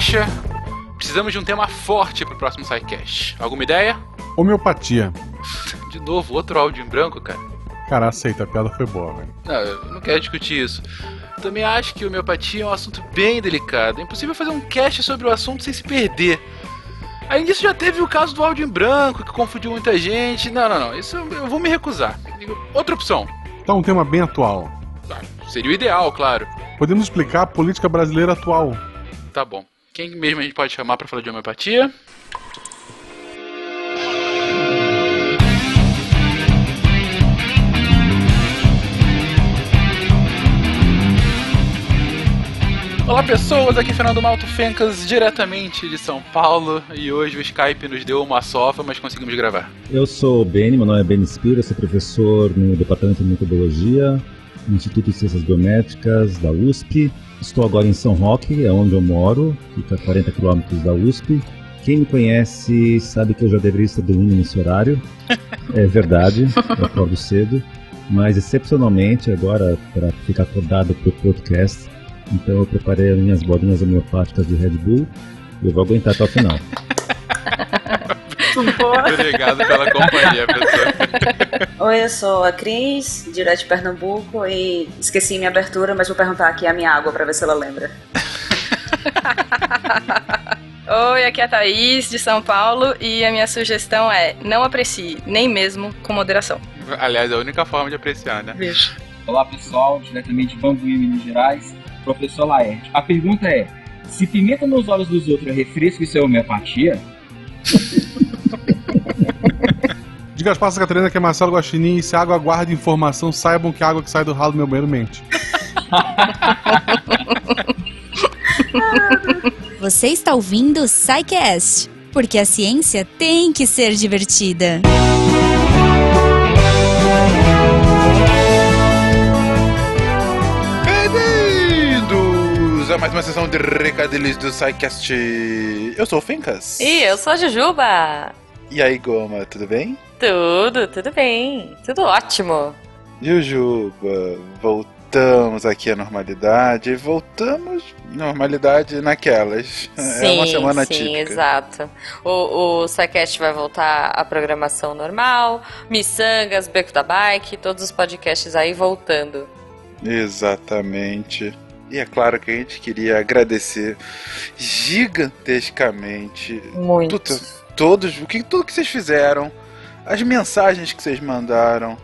acha? Precisamos de um tema forte pro próximo SciCast. Alguma ideia? Homeopatia. De novo, outro áudio em branco, cara. Cara, aceita, a piada foi boa, velho. Não, eu não quero discutir isso. Também acho que homeopatia é um assunto bem delicado. É impossível fazer um cast sobre o assunto sem se perder. Além disso, já teve o caso do áudio em branco, que confundiu muita gente. Não, não, não. Isso eu, vou me recusar. Outra opção. Tá um tema bem atual. Ah, seria o ideal, claro. Podemos explicar a política brasileira atual. Tá bom. Quem mesmo a gente pode chamar para falar de homeopatia? Olá pessoas, aqui é Fernando Malto Fencas, diretamente de São Paulo, e hoje o Skype nos deu uma sofa, mas conseguimos gravar. Eu sou o Beni, meu nome é Beni Spira, sou professor no Departamento de Metodologia, no Instituto de Ciências Biométricas da USP. Estou agora em São Roque, é onde eu moro, fica a 40 quilômetros da USP. Quem me conhece sabe que eu já deveria estar dormindo nesse horário. É verdade, eu acordo cedo. Mas excepcionalmente, agora, para ficar acordado para o podcast, então eu preparei as minhas bolinhas homeopáticas de Red Bull e eu vou aguentar até o final. Obrigado pela companhia, pessoal. Oi, eu sou a Cris, direto de Pernambuco, e esqueci minha abertura, mas vou perguntar aqui a minha água para ver se ela lembra. Oi, aqui é a Thaís, de São Paulo, e a minha sugestão é não aprecie, nem mesmo com moderação. Aliás, é a única forma de apreciar, né? Beijo. Olá pessoal, diretamente de Bambuí, Minas Gerais, professor Laerte. A pergunta é: se pimenta nos olhos dos outros é refresco, isso é homeopatia? Diga as passas, Catarina, que é Marcelo Guaxinim e se a água guarda informação, saibam que a água que sai do ralo do meu banheiro mente. Você está ouvindo o SciCast, porque a ciência tem que ser divertida. Bem-vindos a mais uma sessão de recadilhos do SciCast. Eu sou o Fencas. E eu sou a Jujuba. E aí, Goma, tudo bem? Tudo, tudo bem. Tudo ótimo. Jujuba, voltamos aqui à normalidade. Voltamos normalidade naquelas. Sim, é uma semana sim, típica. exato. O, o vai voltar à programação normal. Missangas, Beco da Bike, todos os podcasts aí voltando. Exatamente. E é claro que a gente queria agradecer gigantescamente Muito. tudo, todos, o que, tudo que vocês fizeram, as mensagens que vocês mandaram,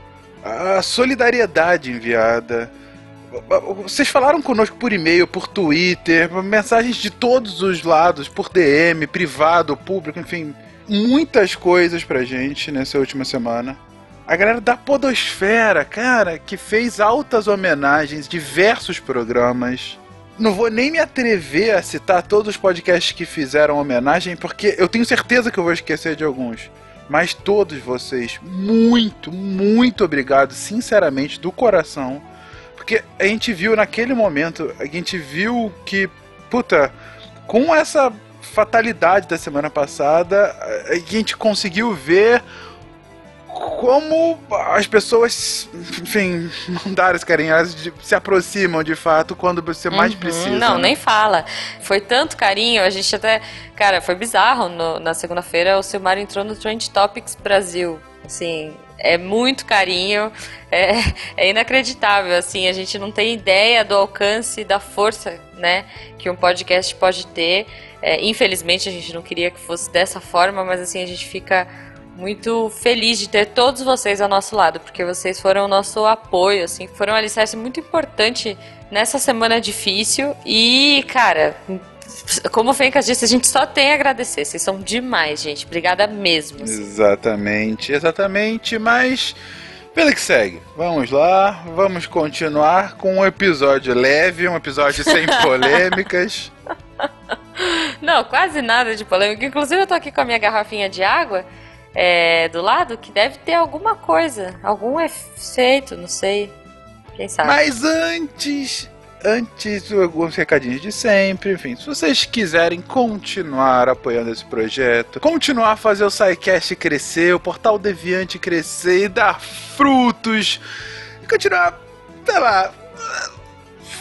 a solidariedade enviada. Vocês falaram conosco por e-mail, por Twitter, mensagens de todos os lados, por DM, privado, público, enfim, muitas coisas pra gente nessa última semana. A galera da Podosfera, cara, que fez altas homenagens, diversos programas. Não vou nem me atrever a citar todos os podcasts que fizeram homenagem, porque eu tenho certeza que eu vou esquecer de alguns. Mas todos vocês, muito, muito obrigado, sinceramente, do coração. Porque a gente viu naquele momento, a gente viu que, puta, com essa fatalidade da semana passada, a gente conseguiu ver como as pessoas, enfim, mandaram esse carinho, elas se aproximam de fato quando você mais Uhum, precisa. Não, né? nem fala. Foi tanto carinho, a gente até. Cara, foi bizarro. no- na segunda-feira, o Silmar entrou no Trend Topics Brasil. Assim, é muito carinho, é, é inacreditável. Assim, a gente não tem ideia do alcance, da força, né, que um podcast pode ter. É, infelizmente, a gente não queria que fosse dessa forma, mas assim, a gente fica muito feliz de ter todos vocês ao nosso lado, porque vocês foram o nosso apoio, assim, foram um alicerce muito importante nessa semana difícil. E, cara, como o Fencas disse, a gente só tem a agradecer. Vocês são demais, gente. Obrigada mesmo. assim. Exatamente, exatamente, mas pelo que segue, vamos lá, vamos continuar com um episódio leve, um episódio sem polêmicas. Não, quase nada de polêmica. Inclusive, eu tô aqui com a minha garrafinha de água é, do lado, que deve ter alguma coisa, algum efeito, não sei. Quem sabe? Mas antes, antes, alguns recadinhos de sempre. Enfim, se vocês quiserem continuar apoiando esse projeto, continuar a fazer o SciCast crescer, o Portal Deviante crescer e dar frutos, continuar, sei lá,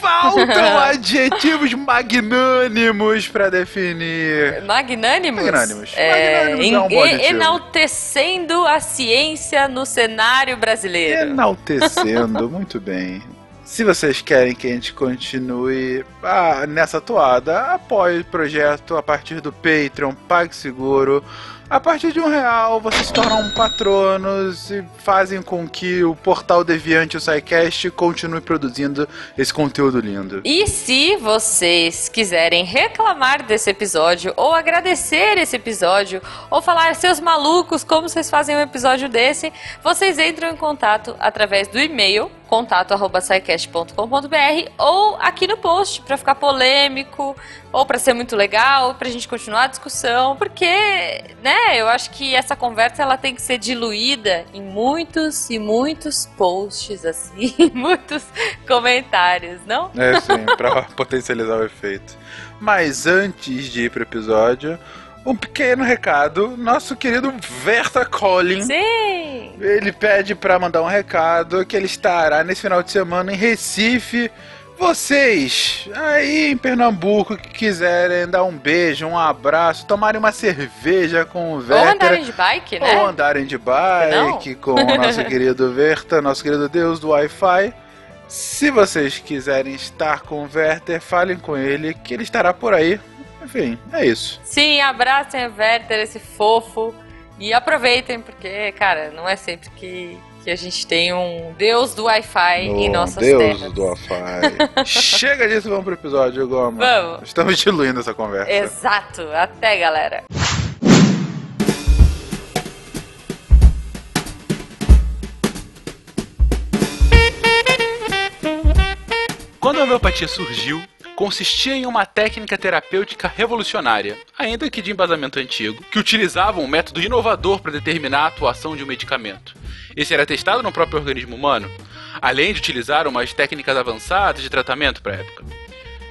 Faltam adjetivos magnânimos pra definir. Magnânimos? Magnânimos. É, Magnânimos é um bom adjetivo. enaltecendo a ciência no cenário brasileiro. Enaltecendo, muito bem. Se vocês querem que a gente continue ah, nessa toada, apoie o projeto a partir do Patreon, PagSeguro. A partir de um real, vocês se tornam patronos e fazem com que o Portal Deviante e o SciCast continue produzindo esse conteúdo lindo. E se vocês quiserem reclamar desse episódio, ou agradecer esse episódio, ou falar seus malucos, como vocês fazem um episódio desse, vocês entram em contato através do e-mail contato@scicast.com.br ou aqui no post para ficar polêmico ou para ser muito legal, pra gente continuar a discussão, porque, né, eu acho que essa conversa ela tem que ser diluída em muitos e muitos posts assim, muitos comentários, não? É, sim, pra potencializar o efeito. Mas antes de ir pro episódio, um pequeno recado. Nosso querido Verta Collin. Sim! Ele pede pra mandar um recado que ele estará nesse final de semana em Recife. Vocês aí em Pernambuco que quiserem dar um beijo, um abraço, tomarem uma cerveja com o Ou Verta. andarem de bike, né? Ou andarem de bike com o nosso querido Verta, nosso querido Deus do Wi-Fi. Se vocês quiserem estar com o Werther, falem com ele que ele estará por aí. Enfim, é isso. Sim, abracem o Werther, esse fofo. E aproveitem, porque, cara, não é sempre que, que a gente tem um deus do Wi-Fi em Oh, nossas Deus terras. do Wi-Fi. Chega disso, vamos pro episódio, Goma. Vamos. Estamos diluindo essa conversa. Exato. Até, galera. Quando a homeopatia surgiu, consistia em uma técnica terapêutica revolucionária, ainda que de embasamento antigo, que utilizava um método inovador para determinar a atuação de um medicamento. Esse era testado no próprio organismo humano, além de utilizar umas técnicas avançadas de tratamento para a época.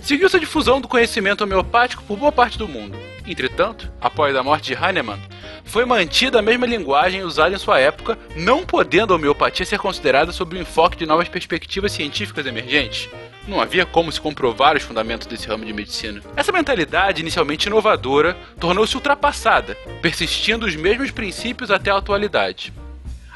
Seguiu-se a difusão do conhecimento homeopático por boa parte do mundo. Entretanto, após a morte de Hahnemann, foi mantida a mesma linguagem usada em sua época, não podendo a homeopatia ser considerada sob o enfoque de novas perspectivas científicas emergentes. Não havia como se comprovar os fundamentos desse ramo de medicina. Essa mentalidade, inicialmente inovadora, tornou-se ultrapassada, persistindo os mesmos princípios até a atualidade.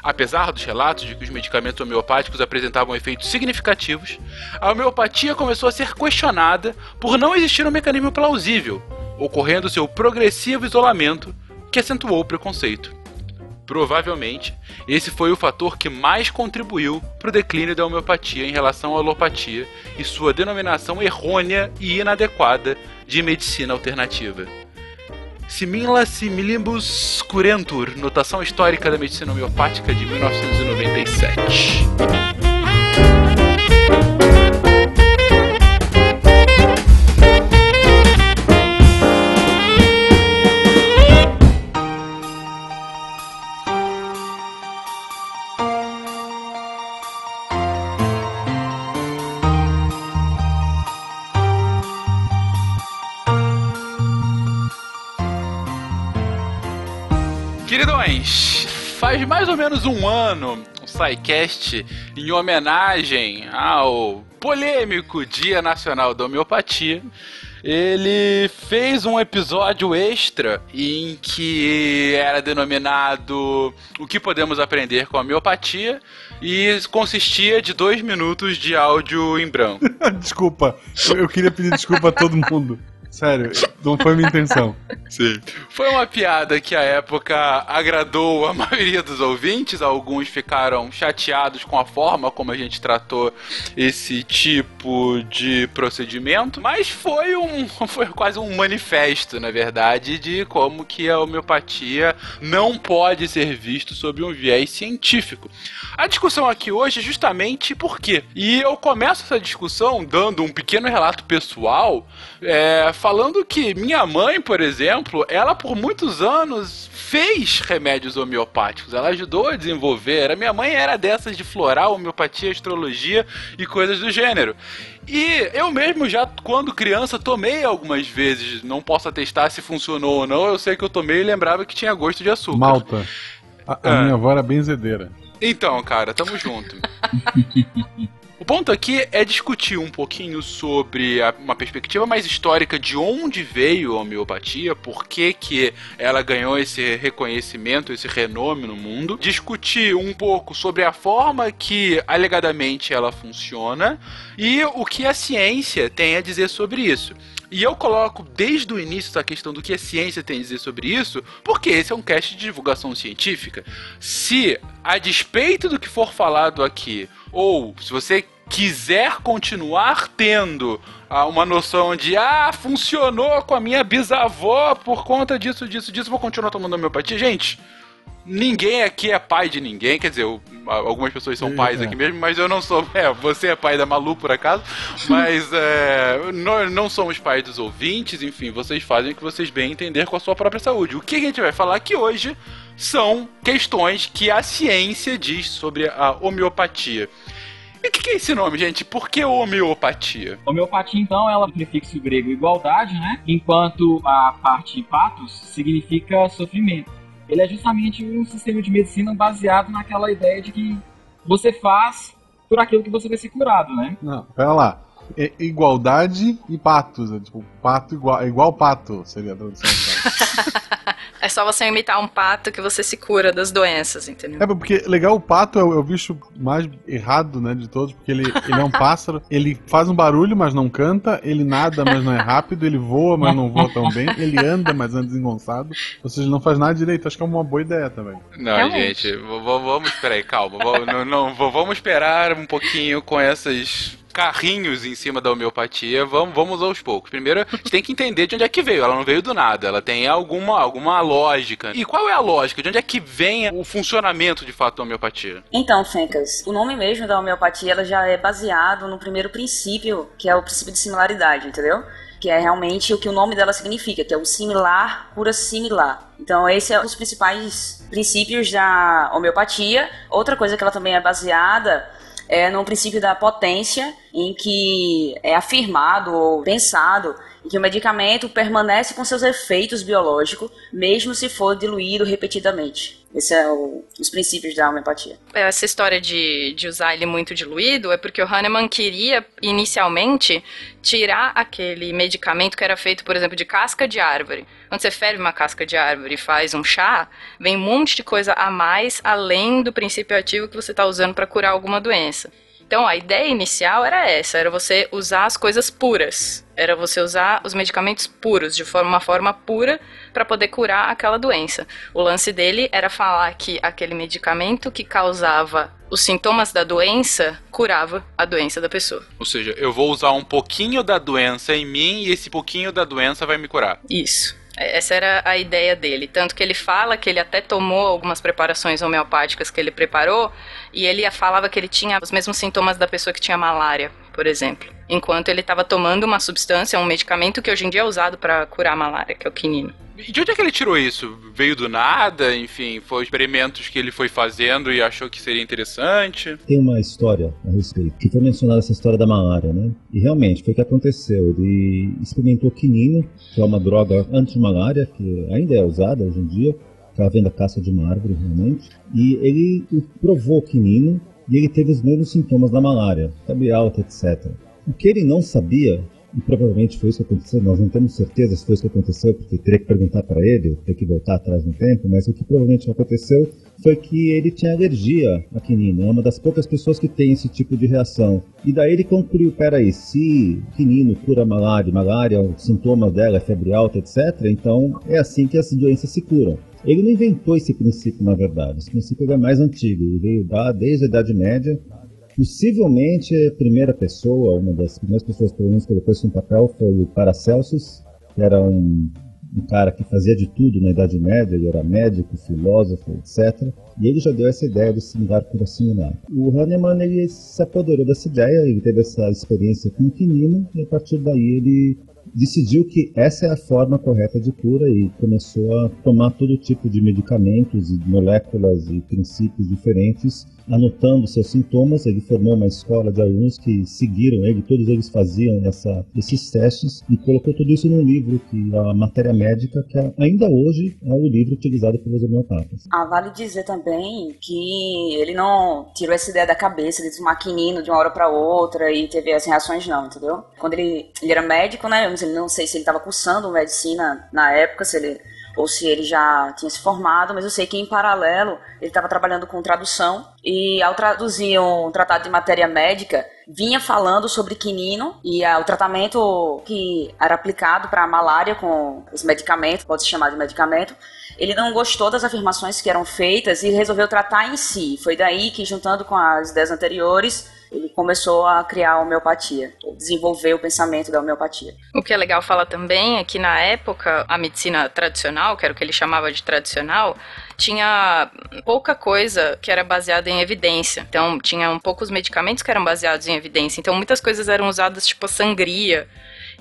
Apesar dos relatos de que os medicamentos homeopáticos apresentavam efeitos significativos, a homeopatia começou a ser questionada por não existir um mecanismo plausível, ocorrendo seu progressivo isolamento, que acentuou o preconceito. Provavelmente, esse foi o fator que mais contribuiu para o declínio da homeopatia em relação à alopatia e sua denominação errônea e inadequada de medicina alternativa. Simila similibus curentur, notação histórica da medicina homeopática de 1997. Queridões, faz mais ou menos um ano o SciCast, em homenagem ao polêmico Dia Nacional da Homeopatia, ele fez um episódio extra em que era denominado O que podemos aprender com a homeopatia e consistia de dois minutos de áudio em branco. desculpa, eu queria pedir desculpa a todo mundo. Sério, não foi minha intenção. Sim. Foi uma piada que à época agradou a maioria dos ouvintes, alguns ficaram chateados com a forma como a gente tratou esse tipo de procedimento, mas foi um foi quase um manifesto, na verdade, de como que a homeopatia não pode ser visto sob um viés científico. A discussão aqui hoje é justamente por quê. E eu começo essa discussão dando um pequeno relato pessoal, é, falando que minha mãe, por exemplo, ela por muitos anos fez remédios homeopáticos. Ela ajudou a desenvolver. A minha mãe era dessas de floral, homeopatia, astrologia e coisas do gênero. E eu mesmo já, quando criança, tomei algumas vezes. Não posso atestar se funcionou ou não. Eu sei que eu tomei e lembrava que tinha gosto de açúcar. Malta. A, a Ah. minha avó era benzedeira. Então, cara, tamo junto. O ponto aqui é discutir um pouquinho sobre a, uma perspectiva mais histórica de onde veio a homeopatia, por que, que ela ganhou esse reconhecimento, esse renome no mundo. Discutir um pouco sobre a forma que alegadamente ela funciona e o que a ciência tem a dizer sobre isso. E eu coloco desde o início a questão do que a ciência tem a dizer sobre isso, porque esse é um cast de divulgação científica. Se, a despeito do que for falado aqui, ou se você quiser continuar tendo ah, uma noção de ah, funcionou com a minha bisavó por conta disso, disso, disso, vou continuar tomando homeopatia, gente. Ninguém aqui é pai de ninguém, quer dizer, eu, algumas pessoas são pais é. aqui mesmo, mas eu não sou. É, você é pai da Malu por acaso, mas é, nós não somos pais dos ouvintes, enfim, vocês fazem o que vocês bem entender com a sua própria saúde. O que a gente vai falar aqui hoje são questões que a ciência diz sobre a homeopatia. E o que, que é esse nome, gente? Por que homeopatia? Homeopatia, então, ela é o prefixo grego igualdade, né? Enquanto a parte patos significa sofrimento. Ele é justamente um sistema de medicina baseado naquela ideia de que você faz por aquilo que você vai ser curado, né? Não, pera lá. É igualdade e patos. É tipo, pato igual, igual pato, seria a tradução. É só você imitar um pato que você se cura das doenças, entendeu? É, porque legal, o pato é o, é o bicho mais errado, né, de todos, porque ele, ele é um pássaro, ele faz um barulho, mas não canta, ele nada, mas não é rápido, ele voa, mas não voa tão bem, ele anda, mas anda desengonçado, ou seja, ele não faz nada direito, acho que é uma boa ideia também. Não, Realmente. gente, vamos, peraí, calma. não, não, vamos esperar um pouquinho com essas carrinhos em cima da homeopatia. Vamos, vamos aos poucos. Primeiro, a gente tem que entender de onde é que veio. Ela não veio do nada, ela tem alguma, alguma lógica. E qual é a lógica? De onde é que vem o funcionamento de fato da homeopatia? Então, Fencas, o nome mesmo da homeopatia ela já é baseado no primeiro princípio, que é o princípio de similaridade, entendeu? Que é realmente o que o nome dela significa, que é o similar cura similar. Então, esse é um dos principais princípios da homeopatia. Outra coisa que ela também é baseada é no princípio da potência, em que é afirmado ou pensado que o medicamento permanece com seus efeitos biológicos, mesmo se for diluído repetidamente. Esse é o, os princípios da homeopatia. Essa história de, de usar ele muito diluído é porque o Hahnemann queria, inicialmente, tirar aquele medicamento que era feito, por exemplo, de casca de árvore. Quando você ferve uma casca de árvore e faz um chá, vem um monte de coisa a mais além do princípio ativo que você está usando para curar alguma doença. Então, a ideia inicial era essa, era você usar as coisas puras. Era você usar os medicamentos puros, de forma, uma forma pura, para poder curar aquela doença. O lance dele era falar que aquele medicamento que causava os sintomas da doença curava a doença da pessoa. Ou seja, eu vou usar um pouquinho da doença em mim e esse pouquinho da doença vai me curar. Isso. Essa era a ideia dele. Tanto que ele fala que ele até tomou algumas preparações homeopáticas que ele preparou e ele falava que ele tinha os mesmos sintomas da pessoa que tinha malária, por exemplo. Enquanto ele estava tomando uma substância, um medicamento que hoje em dia é usado para curar a malária, que é o quinino. E de onde é que ele tirou isso? Veio do nada? Enfim, foi experimentos que ele foi fazendo e achou que seria interessante? Tem uma história a respeito, que foi mencionada essa história da malária, né? E realmente foi o que aconteceu. Ele experimentou quinino, que é uma droga anti-malária, que ainda é usada hoje em dia, que ela vem da casca de uma árvore, realmente. E ele provou quinino e ele teve os mesmos sintomas da malária, febre alta, etc. O que ele não sabia e provavelmente foi isso que aconteceu, nós não temos certeza se foi isso que aconteceu, porque teria que perguntar para ele, teria que voltar atrás no tempo, mas o que provavelmente aconteceu foi que ele tinha alergia à quinina, é uma das poucas pessoas que tem esse tipo de reação. E daí ele concluiu, peraí, se quinino cura malária, malária, os sintomas dela é febre alta, etc., então é assim que as doenças se curam. Ele não inventou esse princípio, na verdade, esse princípio é mais antigo, ele veio da, desde a Idade Média, Possivelmente a primeira pessoa, uma das primeiras pessoas pelo menos que colocou isso no papel foi o Paracelsus, que era um, um cara que fazia de tudo na Idade Média, ele era médico, filósofo, etc. E ele já deu essa ideia do similar por assimilar. O Hahnemann ele se apoderou dessa ideia, ele teve essa experiência com o quinino, e a partir daí ele decidiu que essa é a forma correta de cura e começou a tomar todo tipo de medicamentos e moléculas e princípios diferentes anotando seus sintomas. Ele formou uma escola de alunos que seguiram ele, todos eles faziam essa, esses testes e colocou tudo isso num livro, que é a matéria médica, que é, ainda hoje é o livro utilizado pelos homeopatas. Ah, vale dizer também que ele não tirou essa ideia da cabeça de tomar quinino de uma hora para outra e teve as reações, não, entendeu? Quando ele, ele era médico, né? Eu não sei se ele estava cursando medicina na época, se ele ou se ele já tinha se formado, mas eu sei que em paralelo ele estava trabalhando com tradução e ao traduzir um tratado de matéria médica, vinha falando sobre quinino e uh, o tratamento que era aplicado para a malária com os medicamentos, pode se chamar de medicamento, ele não gostou das afirmações que eram feitas e resolveu tratar em si. Foi daí que, juntando com as ideias anteriores, ele começou a criar a homeopatia, desenvolver o pensamento da homeopatia. O que é legal falar também é que na época a medicina tradicional, que era o que ele chamava de tradicional, tinha pouca coisa que era baseada em evidência. Então, tinha um poucos medicamentos que eram baseados em evidência. Então, muitas coisas eram usadas tipo sangria.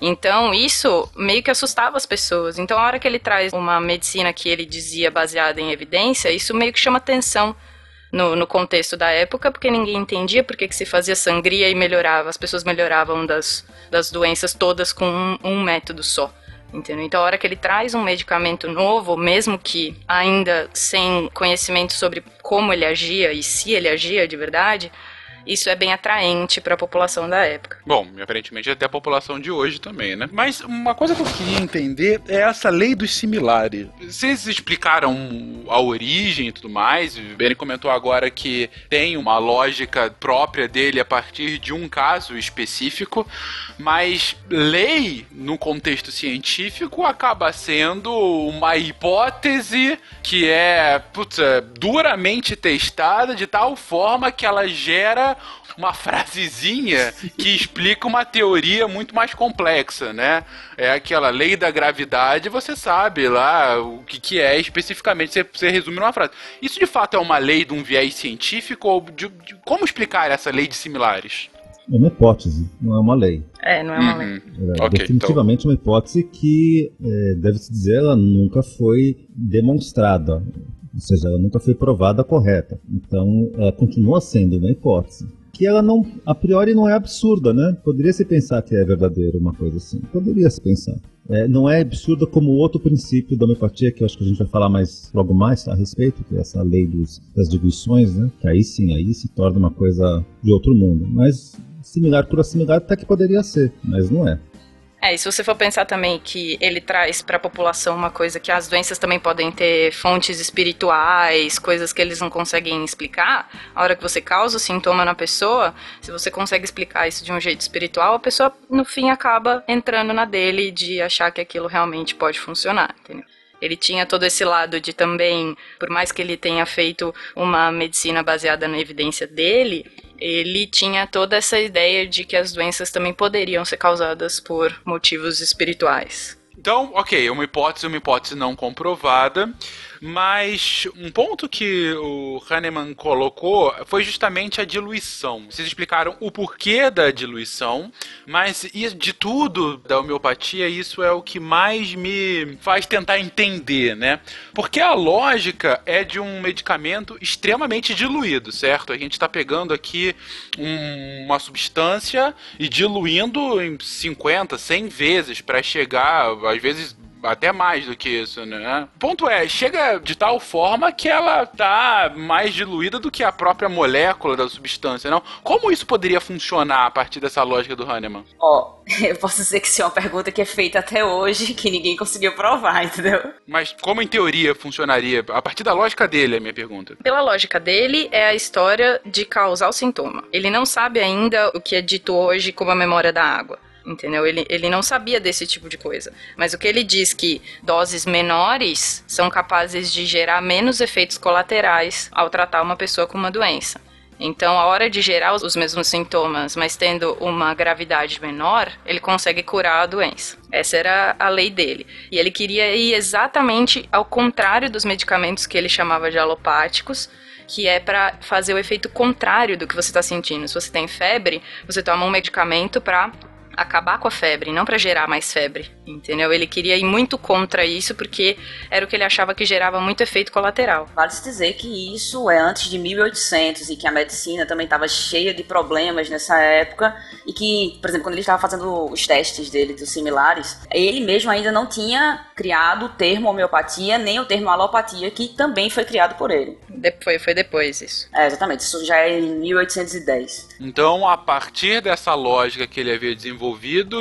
Então, isso meio que assustava as pessoas. Então, a hora que ele traz uma medicina que ele dizia baseada em evidência, isso meio que chama atenção no, no contexto da época, porque ninguém entendia por que, se fazia sangria e melhorava, as pessoas melhoravam das, das doenças todas com um, um método só. Entendeu? Então, a hora que ele traz um medicamento novo, mesmo que ainda sem conhecimento sobre como ele agia e se ele agia de verdade, isso é bem atraente para a população da época. Bom, aparentemente até a população de hoje também, né? Mas uma coisa que eu queria entender é essa lei dos similares. Vocês explicaram a origem e tudo mais. O Benny comentou agora que tem uma lógica própria dele a partir de um caso específico, mas lei no contexto científico acaba sendo uma hipótese que é putz, duramente testada de tal forma que ela gera uma frasezinha que explica uma teoria muito mais complexa, né? É aquela lei da gravidade, você sabe lá o que, que é especificamente, você, você resume numa frase. Isso de fato é uma lei de um viés científico ou de, de, como explicar essa lei de similares? É uma hipótese, não é uma lei. É, não é uma lei. Uhum. É okay, definitivamente então. uma hipótese que, é, deve-se dizer, ela nunca foi demonstrada. Ou seja, ela nunca foi provada correta. Então, ela continua sendo uma hipótese que ela não, a priori não é absurda, né? Poderia se pensar que é verdadeiro uma coisa assim. Poderia se pensar. É, não é absurda como outro princípio da homeopatia, que eu acho que a gente vai falar mais logo mais a respeito, que é essa lei dos, das diluições, né? Que aí sim, aí se torna uma coisa de outro mundo. Mas similar por similar até que poderia ser, mas não é. É, e se você for pensar também que ele traz para a população uma coisa que as doenças também podem ter fontes espirituais, coisas que eles não conseguem explicar, a hora que você causa o sintoma na pessoa, se você consegue explicar isso de um jeito espiritual, a pessoa no fim acaba entrando na dele de achar que aquilo realmente pode funcionar, entendeu? Ele tinha todo esse lado de também, por mais que ele tenha feito uma medicina baseada na evidência dele, ele tinha toda essa ideia de que as doenças também poderiam ser causadas por motivos espirituais. Então, ok, uma hipótese, uma hipótese não comprovada. Mas um ponto que o Hahnemann colocou foi justamente a diluição. Vocês explicaram o porquê da diluição, mas de tudo da homeopatia, isso é o que mais me faz tentar entender, né? Porque a lógica é de um medicamento extremamente diluído, certo? A gente está pegando aqui um, uma substância e diluindo em 50, 100 vezes para chegar, às vezes até mais do que isso, né? O ponto é, chega de tal forma que ela tá mais diluída do que a própria molécula da substância, não? Como isso poderia funcionar a partir dessa lógica do Hahnemann? Ó, oh, eu posso dizer que isso é uma pergunta que é feita até hoje, que ninguém conseguiu provar, entendeu? Mas como em teoria funcionaria? A partir da lógica dele, é a minha pergunta. Pela lógica dele, é a história de causar o sintoma. Ele não sabe ainda o que é dito hoje como a memória da água entendeu? Ele, ele não sabia desse tipo de coisa. Mas o que ele diz que doses menores são capazes de gerar menos efeitos colaterais ao tratar uma pessoa com uma doença. Então, a hora de gerar os mesmos sintomas, mas tendo uma gravidade menor, ele consegue curar a doença. Essa era a lei dele. E ele queria ir exatamente ao contrário dos medicamentos que ele chamava de alopáticos, que é para fazer o efeito contrário do que você está sentindo. Se você tem febre, você toma um medicamento para acabar com a febre, não para gerar mais febre, entendeu? Ele queria ir muito contra isso porque era o que ele achava que gerava muito efeito colateral. Vale se dizer que isso é antes de 1800 e que a medicina também estava cheia de problemas nessa época e que, por exemplo, quando ele estava fazendo os testes dele dos similares, ele mesmo ainda não tinha criado o termo homeopatia nem o termo alopatia que também foi criado por ele. De foi, foi depois isso. É, exatamente. Isso já é em 1810. Então, a partir dessa lógica que ele havia desenvolvido,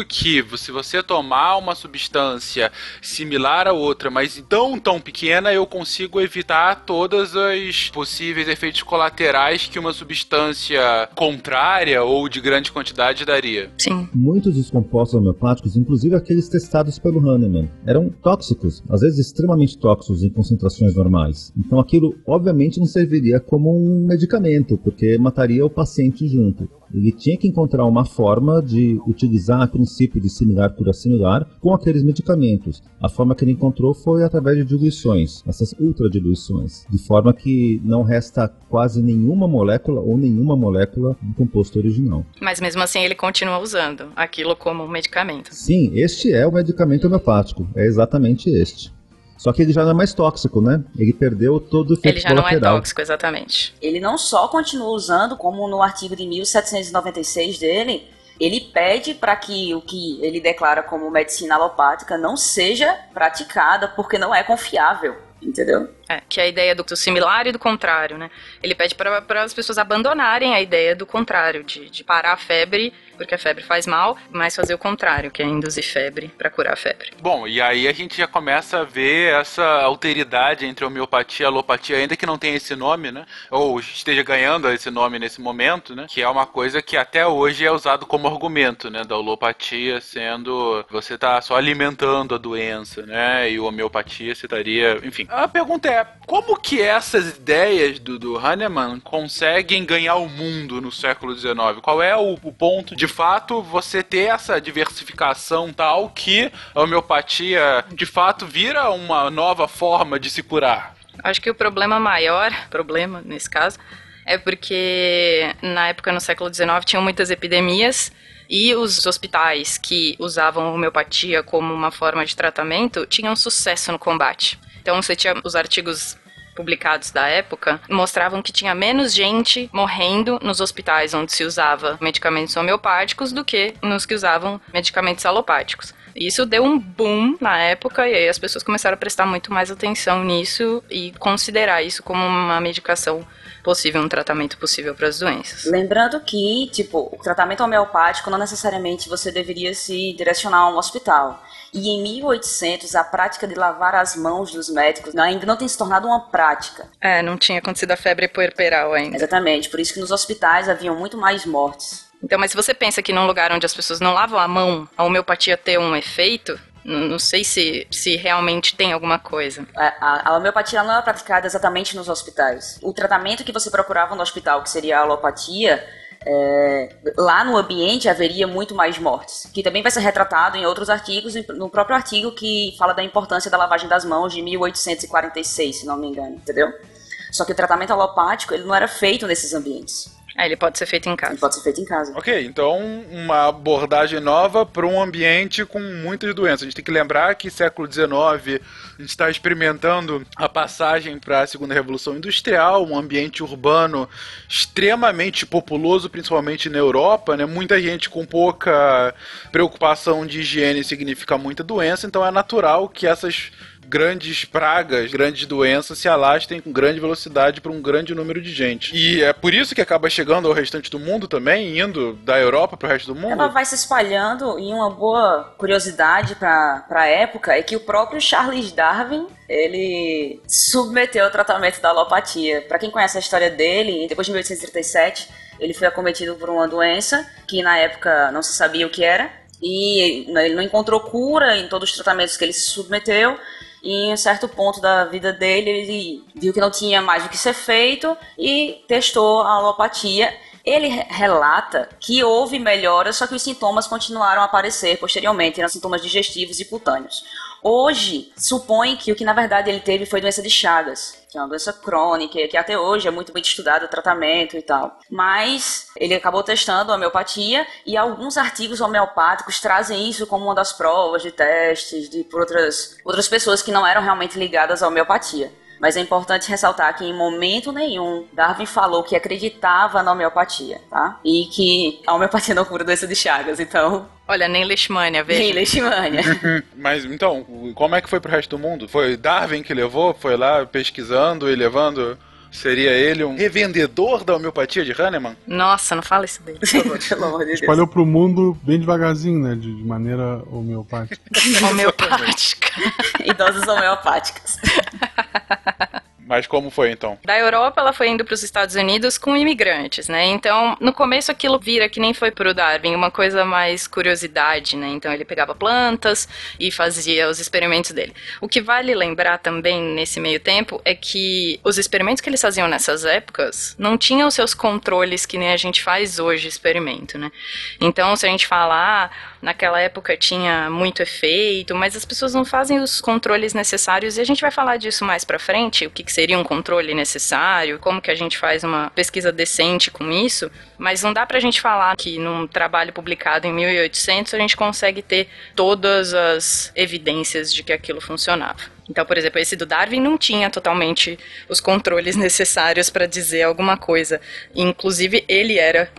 que se você tomar uma substância similar a outra, mas tão tão pequena, eu consigo evitar todos os possíveis efeitos colaterais que uma substância contrária ou de grande quantidade daria. Sim. Muitos dos compostos homeopáticos, inclusive aqueles testados pelo Hahnemann, eram tóxicos, às vezes extremamente tóxicos em concentrações normais. Então aquilo, obviamente, não serviria como um medicamento, porque mataria o paciente junto. Ele tinha que encontrar uma forma de utilizar o princípio de similar cura similar com aqueles medicamentos. A forma que ele encontrou foi através de diluições, essas ultradiluições, de forma que não resta quase nenhuma molécula ou nenhuma molécula do composto original. Mas mesmo assim ele continua usando aquilo como medicamento. Sim, este é o medicamento homeopático, é exatamente este. Só que ele já não é mais tóxico, né? Ele perdeu todo o efeito Ele já não é colateral. tóxico, exatamente. Ele não só continua usando, como no artigo de 1796 dele, ele pede para que o que ele declara como medicina alopática não seja praticada porque não é confiável, entendeu? É, que a ideia do, do similar e do contrário, né? Ele pede para as pessoas abandonarem a ideia do contrário, de, de parar a febre, porque a febre faz mal, mas fazer o contrário, que é induzir febre para curar a febre. Bom, e aí a gente já começa a ver essa alteridade entre homeopatia e alopatia, ainda que não tenha esse nome, né? Ou esteja ganhando esse nome nesse momento, né? Que é uma coisa que até hoje é usado como argumento, né? Da alopatia sendo você tá só alimentando a doença, né? E o homeopatia você estaria. Enfim. A pergunta é: como que essas ideias do, do Hahnemann conseguem ganhar o mundo no século XIX? Qual é o, o ponto de fato você ter essa diversificação tal que a homeopatia de fato vira uma nova forma de se curar? Acho que o problema maior, problema nesse caso, é porque na época, no século XIX, tinham muitas epidemias e os hospitais que usavam homeopatia como uma forma de tratamento tinham sucesso no combate. Então você tinha os artigos publicados da época mostravam que tinha menos gente morrendo nos hospitais onde se usava medicamentos homeopáticos do que nos que usavam medicamentos alopáticos. Isso deu um boom na época e aí as pessoas começaram a prestar muito mais atenção nisso e considerar isso como uma medicação possível, um tratamento possível para as doenças. Lembrando que, tipo, o tratamento homeopático não necessariamente você deveria se direcionar a um hospital. E em 1800, a prática de lavar as mãos dos médicos ainda não tem se tornado uma prática. É, não tinha acontecido a febre puerperal ainda. Exatamente, por isso que nos hospitais haviam muito mais mortes. Então, mas se você pensa que num lugar onde as pessoas não lavam a mão, a homeopatia ter um efeito, não sei se, se realmente tem alguma coisa. A, a- a homeopatia não é praticada exatamente nos hospitais. O tratamento que você procurava no hospital, que seria a alopatia, é, lá no ambiente haveria muito mais mortes, que também vai ser retratado em outros artigos, no próprio artigo que fala da importância da lavagem das mãos de 1846, se não me engano, entendeu? Só que o tratamento alopático ele não era feito nesses ambientes, É, ele pode ser feito em ele casa. pode ser feito em casa. Ok, então uma abordagem nova para um ambiente com muitas doenças. A gente tem que lembrar que século XIX a gente está experimentando a passagem para a segunda revolução industrial, um ambiente urbano extremamente populoso, principalmente na Europa, né? Muita gente com pouca preocupação de higiene significa muita doença, então é natural que essas grandes pragas, grandes doenças se alastrem com grande velocidade para um grande número de gente. E é por isso que acaba chegando ao restante do mundo também, indo da Europa para o resto do mundo. Ela vai se espalhando e uma boa curiosidade para a época é que o próprio Charles Darwin ele submeteu ao tratamento da alopatia. Para quem conhece a história dele, depois de 1837 ele foi acometido por uma doença que na época não se sabia o que era e ele não encontrou cura em todos os tratamentos que ele se submeteu. Em um certo ponto da vida dele, ele viu que não tinha mais o que ser feito e testou a alopatia Ele re- relata que houve melhora, só que os sintomas continuaram a aparecer posteriormente, eram sintomas digestivos e cutâneos. Hoje, supõe que o que na verdade ele teve foi doença de Chagas, que é uma doença crônica, que até hoje é muito bem estudado o tratamento e tal. Mas ele acabou testando a homeopatia e alguns artigos homeopáticos trazem isso como uma das provas de testes de por outras, outras pessoas que não eram realmente ligadas à homeopatia. Mas é importante ressaltar que em momento nenhum Darwin falou que acreditava na homeopatia, tá? E que a homeopatia não cura doença de Chagas, então, Olha, nem leishmania, veja. nem leishmania. Mas então, como é que foi pro resto do mundo? Foi Darwin que levou? Foi lá pesquisando e levando? Seria ele um revendedor da homeopatia de Hahnemann? Nossa, não fala isso dele. Pelo amor de Deus. Espalhou pro mundo bem devagarzinho, né? De, de maneira homeopática. Homeopática. Em doses homeopáticas. Mas como foi então? Da Europa, ela foi indo para os Estados Unidos com imigrantes, né? Então, no começo aquilo vira que nem foi pro Darwin, uma coisa mais curiosidade, né? Então, ele pegava plantas e fazia os experimentos dele. O que vale lembrar também nesse meio tempo é que os experimentos que eles faziam nessas épocas não tinham seus controles que nem a gente faz hoje experimento, né? Então, se a gente falar, ah, naquela época tinha muito efeito, mas as pessoas não fazem os controles necessários e a gente vai falar disso mais pra frente, o que, que seria um controle necessário, como que a gente faz uma pesquisa decente com isso, mas não dá pra gente falar que num trabalho publicado em 1800 a gente consegue ter todas as evidências de que aquilo funcionava. Então, por exemplo, esse do Darwin não tinha totalmente os controles necessários para dizer alguma coisa. Inclusive, ele era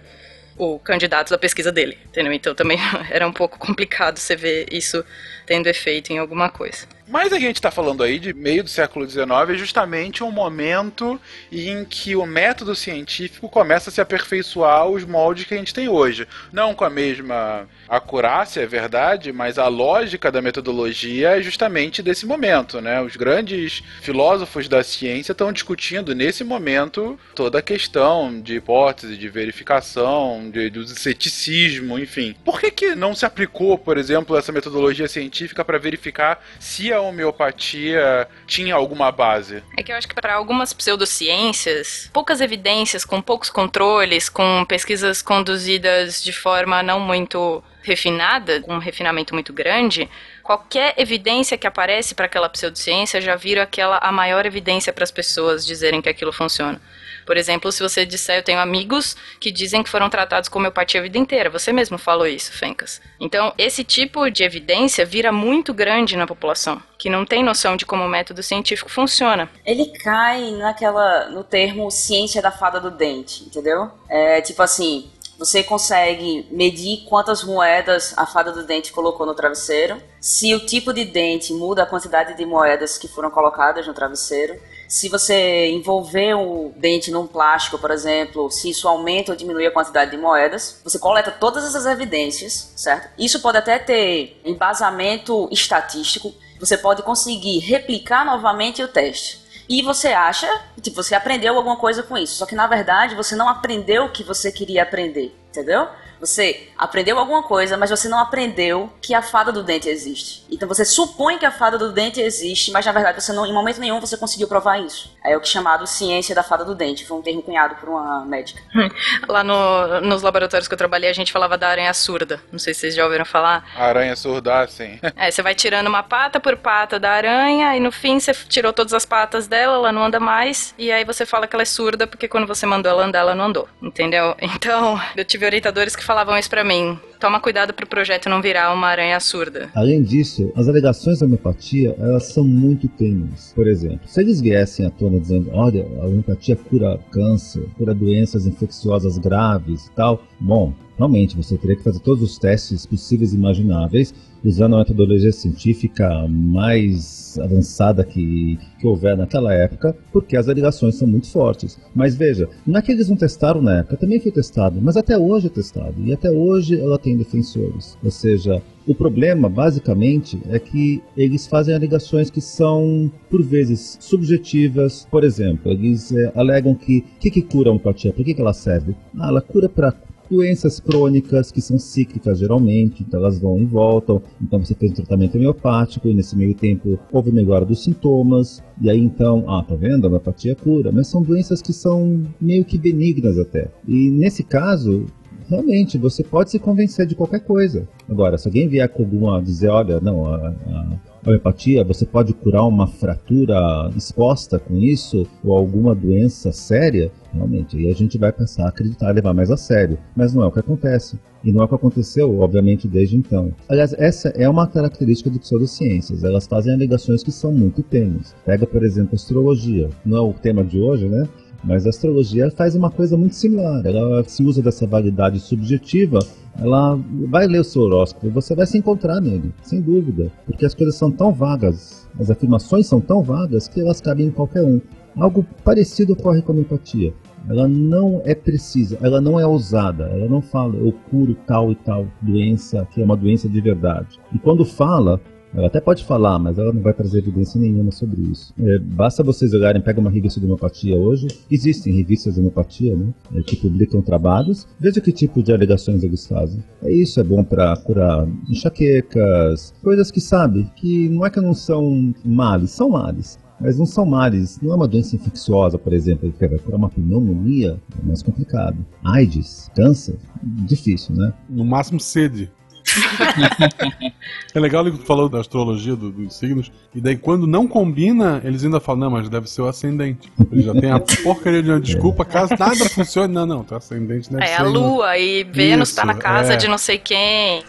o candidato da pesquisa dele, entendeu? Então também era um pouco complicado você ver isso tendo efeito em alguma coisa. Mas a gente tá falando aí de meio do século XIX, é justamente um momento em que o método científico começa a se aperfeiçoar aos moldes que a gente tem hoje. Não com a mesma acurácia, é verdade, mas a lógica da metodologia é justamente desse momento, né? Os grandes filósofos da ciência estão discutindo nesse momento toda a questão de hipótese, de verificação, de, do ceticismo, enfim. Por que, que não se aplicou, por exemplo, essa metodologia científica para verificar se a homeopatia tinha alguma base? É que eu acho que para algumas pseudociências, poucas evidências, com poucos controles, com pesquisas conduzidas de forma não muito refinada, com um refinamento muito grande, qualquer evidência que aparece para aquela pseudociência já vira aquela a maior evidência para as pessoas dizerem que aquilo funciona. Por exemplo, se você disser, eu tenho amigos que dizem que foram tratados com homeopatia a vida inteira. Você mesmo falou isso, Fencas. Então, esse tipo de evidência vira muito grande na população, que não tem noção de como o método científico funciona. Ele cai naquela no termo ciência da fada do dente, entendeu? É tipo assim, você consegue medir quantas moedas a fada do dente colocou no travesseiro, se o tipo de dente muda a quantidade de moedas que foram colocadas no travesseiro, se você envolver o dente num plástico, por exemplo, se isso aumenta ou diminui a quantidade de moedas, você coleta todas essas evidências, certo? Isso pode até ter embasamento estatístico, você pode conseguir replicar novamente o teste. E você acha, tipo, você aprendeu alguma coisa com isso. Só que na verdade você não aprendeu o que você queria aprender, entendeu? Você aprendeu alguma coisa, mas você não aprendeu que a fada do dente existe. Então você supõe que a fada do dente existe, mas na verdade você não, em momento nenhum você conseguiu provar isso. É o que é chamado ciência da fada do dente. Foi um termo cunhado por uma médica. Lá no- nos laboratórios que eu trabalhei, a gente falava da aranha surda. Não sei se vocês já ouviram falar. A aranha surda, sim. É, você vai tirando uma pata por pata da aranha e no fim você tirou todas as patas dela, ela não anda mais, e aí você fala que ela é surda porque quando você mandou ela andar, ela não andou, entendeu? Então, eu tive orientadores que falavam isso pra mim. Toma cuidado pro projeto não virar uma aranha surda. Além disso, as alegações da homeopatia, elas são muito tênues. Por exemplo, se eles viessem à tona dizendo, olha, a homeopatia cura câncer, cura doenças infecciosas graves e tal, bom, realmente você teria que fazer todos os testes possíveis e imagináveis usando a metodologia científica mais avançada que, que houver naquela época, porque as alegações são muito fortes. Mas veja, não é que eles não testaram na época, também foi testado, mas até hoje é testado, e até hoje ela tem defensores. Ou seja, o problema, basicamente, é que eles fazem alegações que são, por vezes, subjetivas. Por exemplo, eles é, alegam que o que, que cura a homeopatia? Para que, que ela serve? Ah, ela cura para doenças crônicas que são cíclicas geralmente, então elas vão e voltam. Então você fez um tratamento homeopático e nesse meio tempo houve melhora dos sintomas. E aí então, ah, tá vendo? A homeopatia cura. Mas são doenças que são meio que benignas até. E nesse caso, realmente, você pode se convencer de qualquer coisa. Agora, se alguém vier com alguma, dizer, olha, não, a, a você pode curar uma fratura exposta com isso, ou alguma doença séria, realmente, aí a gente vai passar a acreditar, levar mais a sério. Mas não é o que acontece. E não é o que aconteceu, obviamente, desde então. Aliás, essa é uma característica de pseudociências. Elas fazem alegações que são muito tênues. Pega, por exemplo, a astrologia. Não é o tema de hoje, né? Mas a astrologia faz uma coisa muito similar. Ela se usa dessa validade subjetiva. Ela vai ler o seu horóscopo, você vai se encontrar nele, sem dúvida, porque as coisas são tão vagas, as afirmações são tão vagas que elas cabem em qualquer um. Algo parecido ocorre com a empatia. Ela não é precisa, ela não é ousada, ela não fala eu curo tal e tal doença, que é uma doença de verdade. E quando fala, ela até pode falar, mas ela não vai trazer evidência nenhuma sobre isso. É, basta vocês olharem, pega uma revista de homeopatia hoje, existem revistas de homeopatia, né? É, que publicam trabalhos, veja que tipo de alegações eles fazem. É isso, é bom para curar enxaquecas, coisas que sabe, que não é que não são males, são males. Mas não são males, não é uma doença infecciosa, por exemplo, que vai curar uma pneumonia, é mais complicado. AIDS, câncer, difícil, né? No máximo sede. é legal que tu falou da astrologia do, dos signos, e daí quando não combina, eles ainda falam, não, mas deve ser o ascendente. Ele já tem a porcaria de uma desculpa, caso nada funcione. Não, não, teu ascendente deve é, ser. É a lua, e Vênus Isso, tá na casa é. de não sei quem.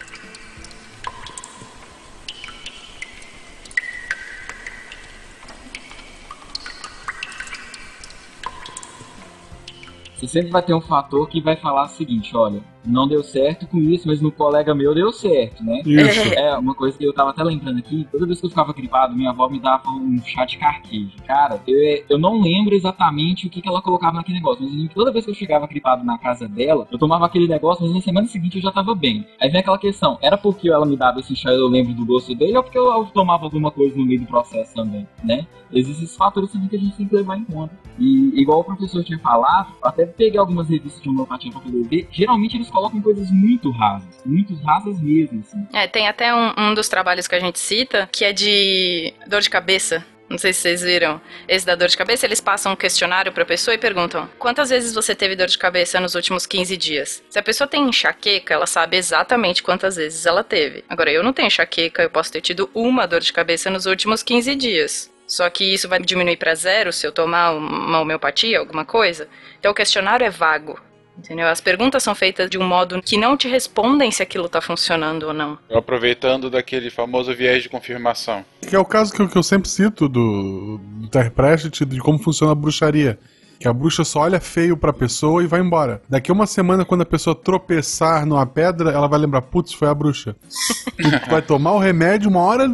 Você sempre vai ter um fator que vai falar o seguinte, olha, não deu certo com isso, mas no colega meu deu certo, né? Isso. É, uma coisa que eu tava até lembrando aqui, toda vez que eu ficava gripado, minha avó me dava um chá de carquejo. Cara, eu, eu não lembro exatamente o que, que ela colocava naquele negócio, mas toda vez que eu chegava gripado na casa dela, eu tomava aquele negócio, mas na semana seguinte eu já tava bem. Aí vem aquela questão, era porque ela me dava esse chá e eu lembro do gosto dele, ou porque eu tomava alguma coisa no meio do processo também, né? Existem esses fatores também que a gente tem que levar em conta. E igual o professor tinha falado, até peguei algumas revistas de homeopatia pra poder ver, geralmente eles colocam coisas muito rasas, muito rasas mesmo, assim. É, tem até um, um dos trabalhos que a gente cita, que é de dor de cabeça. Não sei se vocês viram. Esse da dor de cabeça, eles passam um questionário pra pessoa e perguntam: quantas vezes você teve dor de cabeça nos últimos 15 dias? Se a pessoa tem enxaqueca, ela sabe exatamente quantas vezes ela teve. Agora, eu não tenho enxaqueca, eu posso ter tido uma dor de cabeça nos últimos 15 dias. Só que isso vai diminuir para zero se eu tomar uma homeopatia, alguma coisa. Então o questionário é vago. Entendeu? As perguntas são feitas de um modo que não te respondem se aquilo tá funcionando ou não. Aproveitando daquele famoso viés de confirmação. Que é o caso que eu, que eu sempre cito do, do Terry Pratchett, de como funciona a bruxaria. Que a bruxa só olha feio pra pessoa e vai embora. Daqui a uma semana, quando a pessoa tropeçar numa pedra, ela vai lembrar, putz, foi a bruxa. tu vai tomar o remédio, uma hora,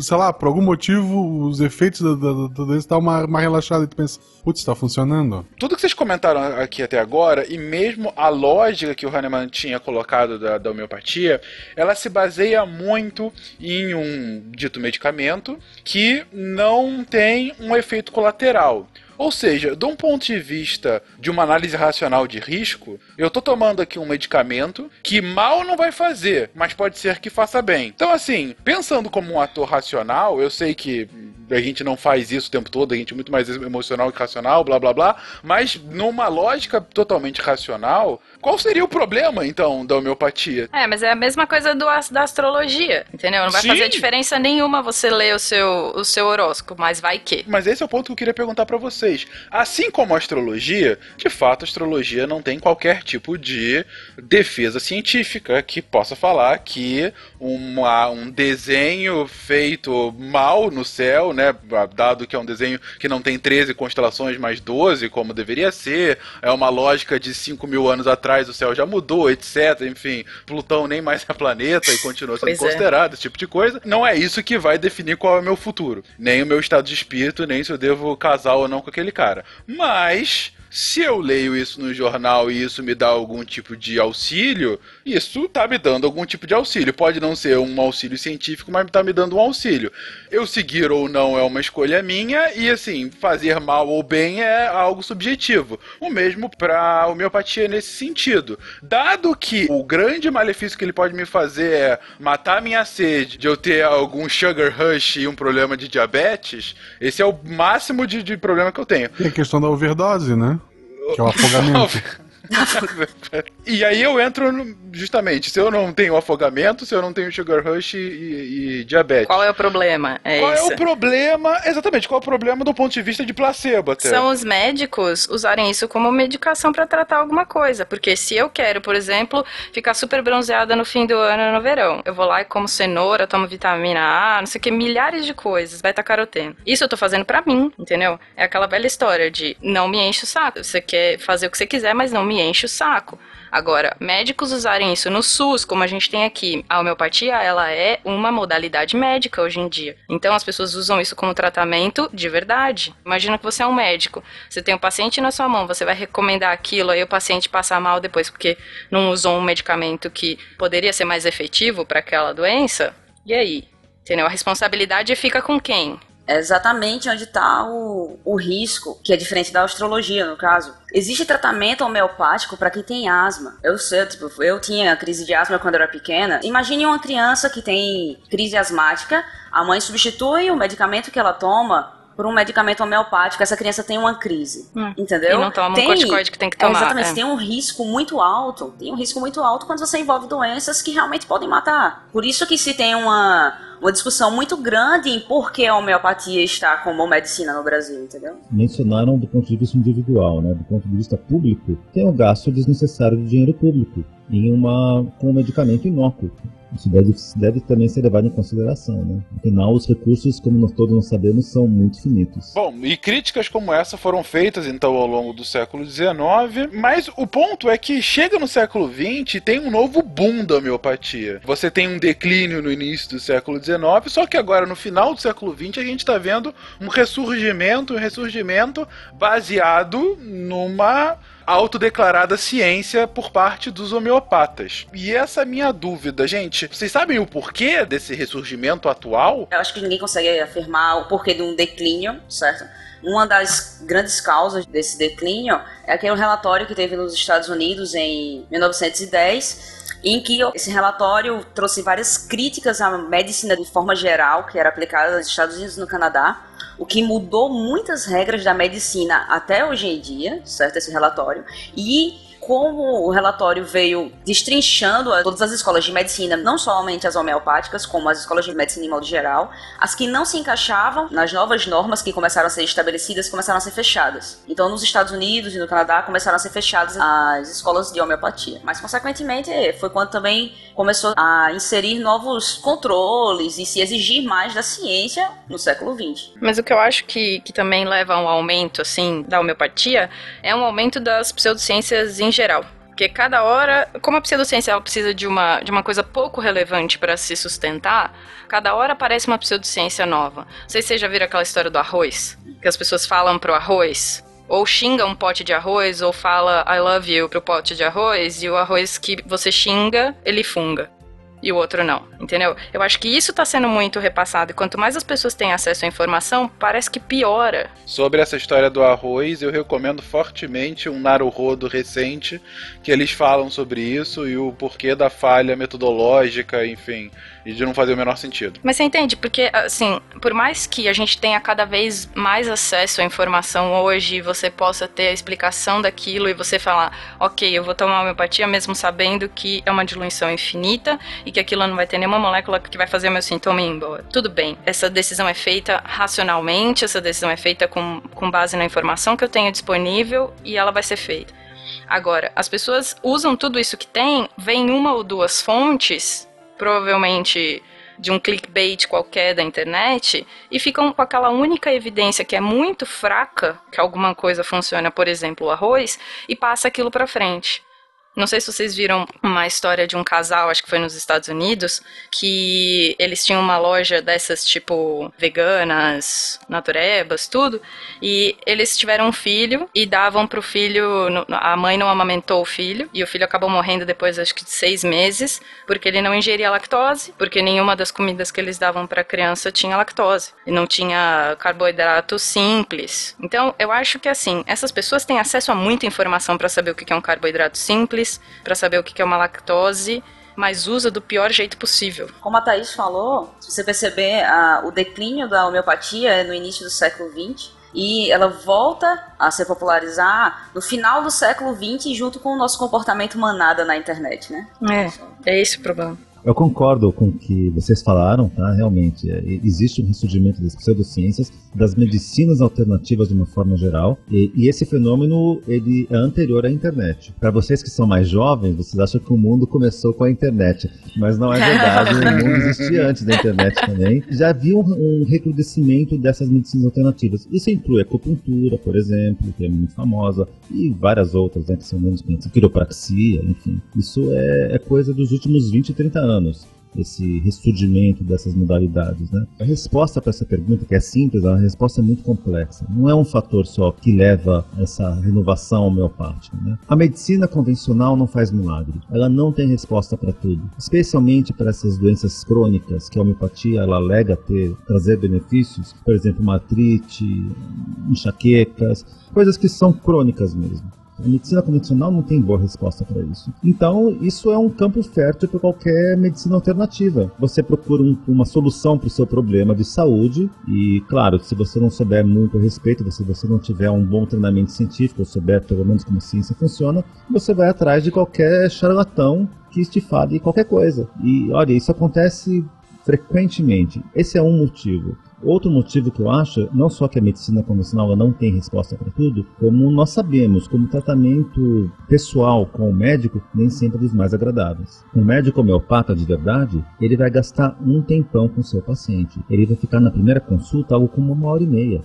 sei lá, por algum motivo, os efeitos da, da, da doença dão uma, uma relaxada e tu pensa, putz, tá funcionando. Tudo que vocês comentaram aqui até agora, e mesmo a lógica que o Hahnemann tinha colocado da, da homeopatia, ela se baseia muito em um dito medicamento que não tem um efeito colateral. Ou seja, de um ponto de vista de uma análise racional de risco, eu tô tomando aqui um medicamento que mal não vai fazer, mas pode ser que faça bem. Então, assim, pensando como um ator racional, eu sei que a gente não faz isso o tempo todo, a gente é muito mais emocional que racional, blá blá blá, mas numa lógica totalmente racional, qual seria o problema, então, da homeopatia? É, mas é a mesma coisa do, da astrologia, entendeu? Não vai Sim. fazer diferença nenhuma você ler o seu, o seu horóscopo, mas vai que. Mas esse é o ponto que eu queria perguntar pra vocês. Assim como a astrologia, de fato a astrologia não tem qualquer tipo de defesa científica que possa falar que uma, um desenho feito mal no céu, né, dado que é um desenho que não tem 13 constelações, mas 12, como deveria ser, é uma lógica de 5 mil anos atrás o céu já mudou, etc. Enfim, Plutão nem mais é planeta e continua sendo Pois é. considerado, esse tipo de coisa. Não é isso que vai definir qual é o meu futuro. Nem o meu estado de espírito, nem se eu devo casar ou não com aquele cara. Mas. Se eu leio isso no jornal e isso me dá algum tipo de auxílio, isso tá me dando algum tipo de auxílio. Pode não ser um auxílio científico, mas tá me dando um auxílio. Eu seguir ou não é uma escolha minha e assim, fazer mal ou bem é algo subjetivo. O mesmo para homeopatia nesse sentido. Dado que o grande malefício que ele pode me fazer é matar minha sede, de eu ter algum sugar rush e um problema de diabetes, esse é o máximo de, de problema que eu tenho. Tem a questão da overdose, né? Que é o afogamento. e aí eu entro no, justamente, se eu não tenho afogamento, se eu não tenho sugar rush e, e, diabetes. Qual é o problema? É qual isso. é o problema? Exatamente, qual é o problema do ponto de vista de placebo até? São os médicos usarem isso como medicação para tratar alguma coisa, porque se eu quero, por exemplo, ficar super bronzeada no fim do ano no verão, eu vou lá e como cenoura, tomo vitamina A, não sei o que, milhares de coisas, beta-caroteno. Isso eu tô fazendo para mim, entendeu? É aquela velha história de não me enche o saco. Você quer fazer o que você quiser, mas não me enche o saco. Agora, médicos usarem isso no SUS, como a gente tem aqui, a homeopatia, ela é uma modalidade médica hoje em dia. Então as pessoas usam isso como tratamento de verdade. Imagina que você é um médico, você tem um paciente na sua mão, você vai recomendar aquilo, aí o paciente passa mal depois porque não usou um medicamento que poderia ser mais efetivo para aquela doença. E aí? Entendeu? A responsabilidade fica com quem? É exatamente onde está o, o risco, que é diferente da astrologia, no caso. Existe tratamento homeopático para quem tem asma. Eu sei, tipo, eu tinha crise de asma quando eu era pequena. Imagine uma criança que tem crise asmática, a mãe substitui o medicamento que ela toma por um medicamento homeopático, essa criança tem uma crise. Hum. Entendeu? E não toma tem, um corticoide que tem que tomar. É, exatamente, é. tem um risco muito alto. Tem um risco muito alto quando você envolve doenças que realmente podem matar. Por isso que se tem uma, uma discussão muito grande em por que a homeopatia está como medicina no Brasil, entendeu? Mencionaram do ponto de vista individual, né? Do ponto de vista público, tem um gasto desnecessário de dinheiro público em uma com um medicamento inócuo. Isso deve, deve também ser levado em consideração, né? Afinal, os recursos, como nós todos nós sabemos, são muito finitos. Bom, e críticas como essa foram feitas então ao longo do século XIX, mas o ponto é que chega no século XX e tem um novo boom da homeopatia. Você tem um declínio no início do século XIX, só que agora no final do século XX a gente está vendo um ressurgimento, um ressurgimento baseado numa autodeclarada ciência por parte dos homeopatas. E essa é a minha dúvida, gente. Vocês sabem o porquê desse ressurgimento atual? Eu acho que ninguém consegue afirmar o porquê de um declínio, certo? Uma das grandes causas desse declínio é aquele relatório que teve nos Estados Unidos em 1910, em que esse relatório trouxe várias críticas à medicina de forma geral, que era aplicada nos Estados Unidos e no Canadá, o que mudou muitas regras da medicina até hoje em dia, certo? Esse relatório. E como o relatório veio destrinchando todas as escolas de medicina, não somente as homeopáticas, como as escolas de medicina em modo geral, as que não se encaixavam nas novas normas que começaram a ser estabelecidas começaram a ser fechadas. Então, nos Estados Unidos e no Canadá começaram a ser fechadas as escolas de homeopatia. Mas, consequentemente, foi quando também começou a inserir novos controles e se exigir mais da ciência no século XX. Mas o que eu acho que, que também leva a um aumento, assim, da homeopatia é um aumento das pseudociências em geral. Porque cada hora, como a pseudociência ela precisa de uma, de uma coisa pouco relevante para se sustentar, cada hora aparece uma pseudociência nova. Não sei se vocês já viram aquela história do arroz, que as pessoas falam pro arroz, ou xinga um pote de arroz, ou fala I love you pro pote de arroz, e o arroz que você xinga, ele funga. E o outro não, entendeu? Eu acho que isso está sendo muito repassado. E quanto mais as pessoas têm acesso à informação, parece que piora. Sobre essa história do arroz, eu recomendo fortemente um Naruhodo recente, que eles falam sobre isso e o porquê da falha metodológica, enfim, e de não fazer o menor sentido. Mas você entende? Porque, assim, por mais que a gente tenha cada vez mais acesso à informação hoje, você possa ter a explicação daquilo e você falar, ok, eu vou tomar homeopatia mesmo sabendo que é uma diluição infinita e que aquilo não vai ter nenhuma molécula que vai fazer meu sintoma ir embora. Tudo bem, essa decisão é feita racionalmente, essa decisão é feita com, com base na informação que eu tenho disponível e ela vai ser feita. Agora, as pessoas usam tudo isso que tem, vem uma ou duas fontes, provavelmente de um clickbait qualquer da internet, e ficam com aquela única evidência que é muito fraca, que alguma coisa funciona, por exemplo, o arroz, e passa aquilo para frente. Não sei se vocês viram uma história de um casal, acho que foi nos Estados Unidos, que eles tinham uma loja dessas tipo veganas, naturebas, tudo, e eles tiveram um filho e davam pro filho, a mãe não amamentou o filho e o filho acabou morrendo depois acho que de seis meses, porque ele não ingeria lactose, porque nenhuma das comidas que eles davam para criança tinha lactose e não tinha carboidrato simples. Então eu acho que assim essas pessoas têm acesso a muita informação para saber o que é um carboidrato simples para saber o que é uma lactose, mas usa do pior jeito possível. Como a Thaís falou, se você perceber, a, o declínio da homeopatia é no início do século XX e ela volta a se popularizar no final do século XX junto com o nosso comportamento manada na internet, né? É, é esse o problema. Eu concordo com o que vocês falaram, tá? Realmente, é, existe um ressurgimento das pseudociências, das medicinas alternativas de uma forma geral, e, e esse fenômeno ele é anterior à internet. Para vocês que são mais jovens, vocês acham que o mundo começou com a internet, mas não é verdade. o mundo existia antes da internet também. Já havia um, um recrudescimento dessas medicinas alternativas. Isso inclui a acupuntura, por exemplo, que é muito famosa, e várias outras, né, que são menos conhecidas, quiropraxia, enfim. Isso é, é coisa dos últimos 20, 30 anos anos esse ressurgimento dessas modalidades, né? A resposta para essa pergunta, que é simples, a resposta é muito complexa. Não é um fator só que leva essa renovação homeopática, né? A medicina convencional não faz milagre. Ela não tem resposta para tudo, especialmente para essas doenças crônicas que a homeopatia ela alega ter trazer benefícios, por exemplo, matrite, enxaquecas, coisas que são crônicas mesmo. A medicina convencional não tem boa resposta para isso. Então, isso é um campo fértil para qualquer medicina alternativa. Você procura um, uma solução para o seu problema de saúde e, claro, se você não souber muito a respeito, se você não tiver um bom treinamento científico, ou souber pelo menos como a ciência funciona, você vai atrás de qualquer charlatão que te fale qualquer coisa. E, olha, isso acontece frequentemente. Esse é um motivo. Outro motivo que eu acho, não só que a medicina convencional não tem resposta para tudo, como nós sabemos, como tratamento pessoal com o médico nem sempre é dos mais agradáveis. Um médico homeopata de verdade, ele vai gastar um tempão com seu paciente. Ele vai ficar na primeira consulta algo como uma hora e meia.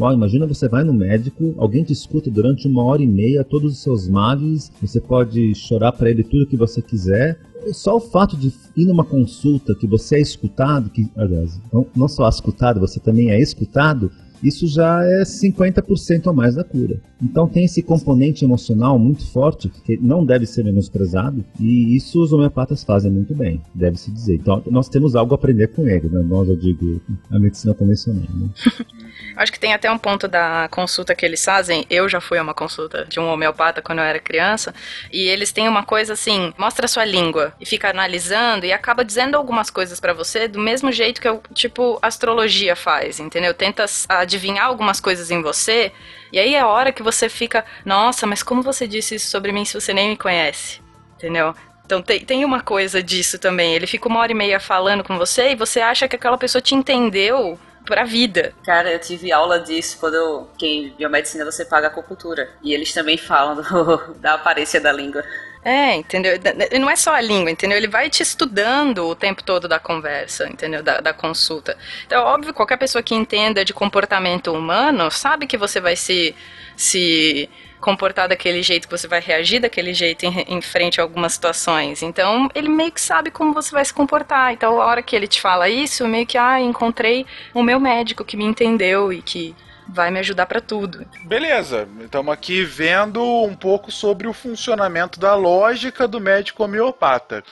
Ó, imagina você vai no médico, alguém te escuta durante uma hora e meia todos os seus males, você pode chorar para ele tudo que você quiser, só o fato de ir numa consulta que você é escutado, que, aliás, não, só escutado, você também é escutado, isso já é 50% a mais da cura. Então tem esse componente emocional muito forte que não deve ser menosprezado e isso os homeopatas fazem muito bem, deve-se dizer. Então nós temos algo a aprender com ele, né? nós, eu digo, a medicina convencional. Né? Acho que tem até um ponto da consulta que eles fazem. Eu já fui a uma consulta de um homeopata quando eu era criança. E eles têm uma coisa assim: mostra a sua língua e fica analisando e acaba dizendo algumas coisas para você do mesmo jeito que eu, tipo, astrologia faz, entendeu? Tenta adivinhar algumas coisas em você. E aí é a hora que você fica: nossa, mas como você disse isso sobre mim se você nem me conhece? Entendeu? Então tem, tem uma coisa disso também. Ele fica uma hora e meia falando com você e você acha que aquela pessoa te entendeu pra vida. Cara, eu tive aula disso quando eu. Que em biomedicina você paga acupuntura. E eles também falam do, da aparência da língua. É, entendeu? E não é só a língua, entendeu? Ele vai te estudando o tempo todo da conversa, entendeu? Da, da consulta. Então, óbvio, qualquer pessoa que entenda de comportamento humano sabe que você vai se, se comportar daquele jeito, que você vai reagir daquele jeito em, em, frente a algumas situações. Então, ele meio que sabe como você vai se comportar. Então, a hora que ele te fala isso, meio que, ah, encontrei o meu médico que me entendeu e que vai me ajudar para tudo. Beleza, estamos aqui vendo um pouco sobre o funcionamento da lógica do médico homeopata.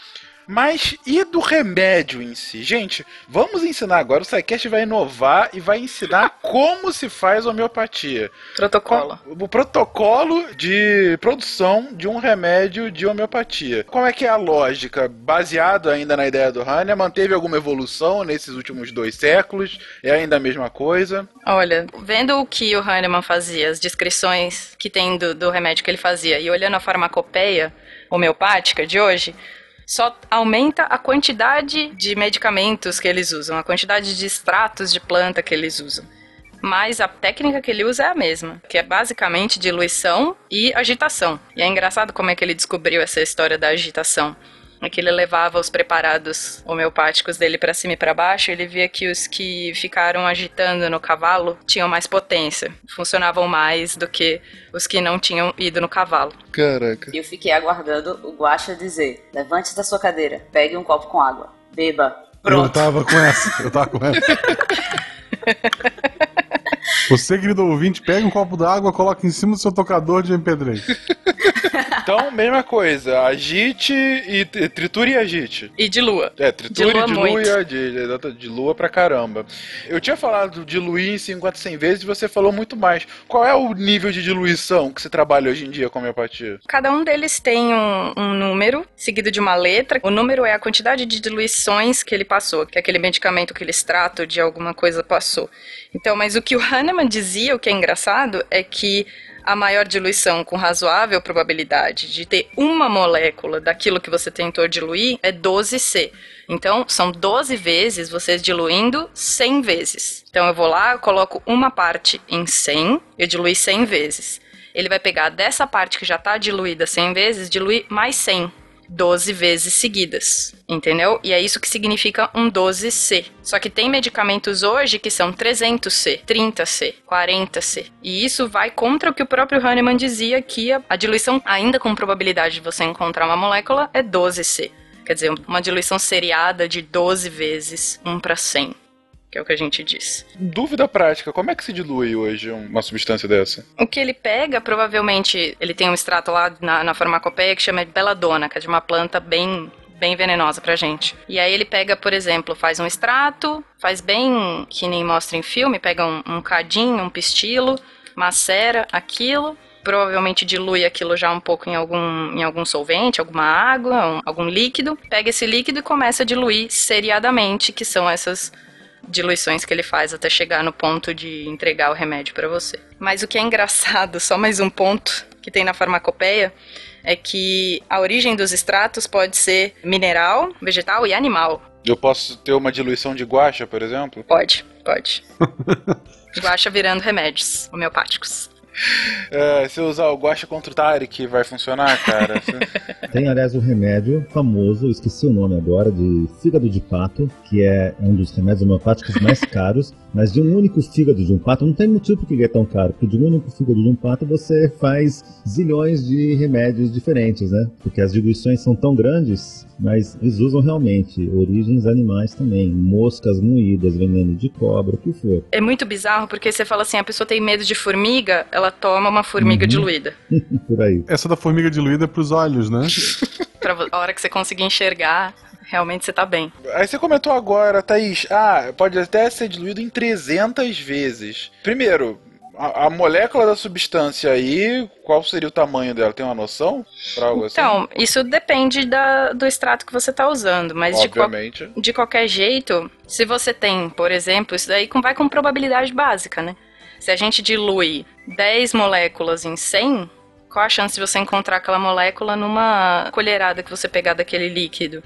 Mas e do remédio em si? Gente, vamos ensinar agora. O SciCast vai inovar e vai ensinar como se faz homeopatia. Protocolo. O protocolo de produção de um remédio de homeopatia. Qual é que é a lógica? Baseado ainda na ideia do Hahnemann, manteve alguma evolução nesses últimos dois séculos? É ainda a mesma coisa? Olha, vendo o que o Hahnemann fazia, as descrições que tem do, do remédio que ele fazia, e olhando a farmacopeia homeopática de hoje, só aumenta a quantidade de medicamentos que eles usam, a quantidade de extratos de planta que eles usam. Mas a técnica que ele usa é a mesma, que é basicamente diluição e agitação. E é engraçado como é que ele descobriu essa história da agitação. Que ele levava os preparados homeopáticos dele para cima e para baixo, ele via que os que ficaram agitando no cavalo tinham mais potência, funcionavam mais do que os que não tinham ido no cavalo. Caraca. E eu fiquei aguardando o Guaxa dizer: levante da sua cadeira, pegue um copo com água, beba. Eu Pronto. tava com essa, eu tava com essa. Você, querido ouvinte, pega um copo d'água, coloca em cima do seu tocador de MP3. Então, mesma coisa. Agite e e triture e agite. E de lua. É, triture, Dilua dilua muito. e agite. Dilua pra caramba. Eu tinha falado de diluir em 50, 100 vezes e você falou muito mais. Qual é o nível de diluição que você trabalha hoje em dia com a homeopatia? Cada um deles tem um, um número seguido de uma letra. O número é a quantidade de diluições que ele passou, que aquele medicamento, aquele extrato de alguma coisa passou. Então, mas o que o Hahnemann dizia, o que é engraçado, é que a maior diluição com razoável probabilidade de ter uma molécula daquilo que você tentou diluir é 12C. Então, são 12 vezes você diluindo 100 vezes. Então, eu vou lá, eu coloco uma parte em 100, eu diluí 100 vezes. Ele vai pegar dessa parte que já está diluída 100 vezes, diluir mais 100. 12 vezes seguidas, entendeu? E é isso que significa um 12C. Só que tem medicamentos hoje que são 300C, 30C, 40C. E isso vai contra o que o próprio Hahnemann dizia que a, diluição, ainda com probabilidade de você encontrar uma molécula, é 12C. Quer dizer, uma diluição seriada de 12 vezes 1 para 100, que é o que a gente diz. Dúvida prática, como é que se dilui hoje uma substância dessa? O que ele pega, provavelmente, ele tem um extrato lá na, na farmacopeia que chama de beladona, que é de uma planta bem bem venenosa pra gente. E aí ele pega, por exemplo, faz um extrato, faz bem que nem mostra em filme, pega um, um cadinho, um pistilo, macera aquilo, provavelmente dilui aquilo já um pouco em algum, em algum solvente, alguma água, um- algum líquido, pega esse líquido e começa a diluir seriadamente, que são essas diluições que ele faz até chegar no ponto de entregar o remédio para você. Mas o que é engraçado, só mais um ponto que tem na farmacopeia, é que a origem dos extratos pode ser mineral, vegetal e animal. Eu posso ter uma diluição de guacha, por exemplo? Pode, pode. Guaxa virando remédios homeopáticos. É, se eu usar o guacha contra o Tarek, vai funcionar, cara? Tem, aliás, um remédio famoso, esqueci o nome agora, de fígado de pato, que é um dos remédios homeopáticos mais caros, mas de um único fígado de um pato, não tem motivo porque ele é tão caro, porque de um único fígado de um pato você faz zilhões de remédios diferentes, né? Porque as diluições são tão grandes, mas eles usam realmente origens animais também, moscas moídas, veneno de cobra, o que for. É muito bizarro porque você fala assim, a pessoa tem medo de formiga, ela toma uma formiga Uhum. diluída. Por aí. Essa da formiga diluída é pros olhos, né? Pra a hora que você conseguir enxergar, realmente você tá bem. Aí você comentou agora, Thaís, ah, pode até ser diluído em 300 vezes. Primeiro, a, a molécula da substância aí, qual seria o tamanho dela? Tem uma noção? Pra algo assim? Então, isso depende da- do extrato que você tá usando, mas de, Obviamente. de qualquer jeito, se você tem, por exemplo, isso daí vai com probabilidade básica, né? Se a gente dilui 10 moléculas em 100, qual a chance de você encontrar aquela molécula numa colherada que você pegar daquele líquido?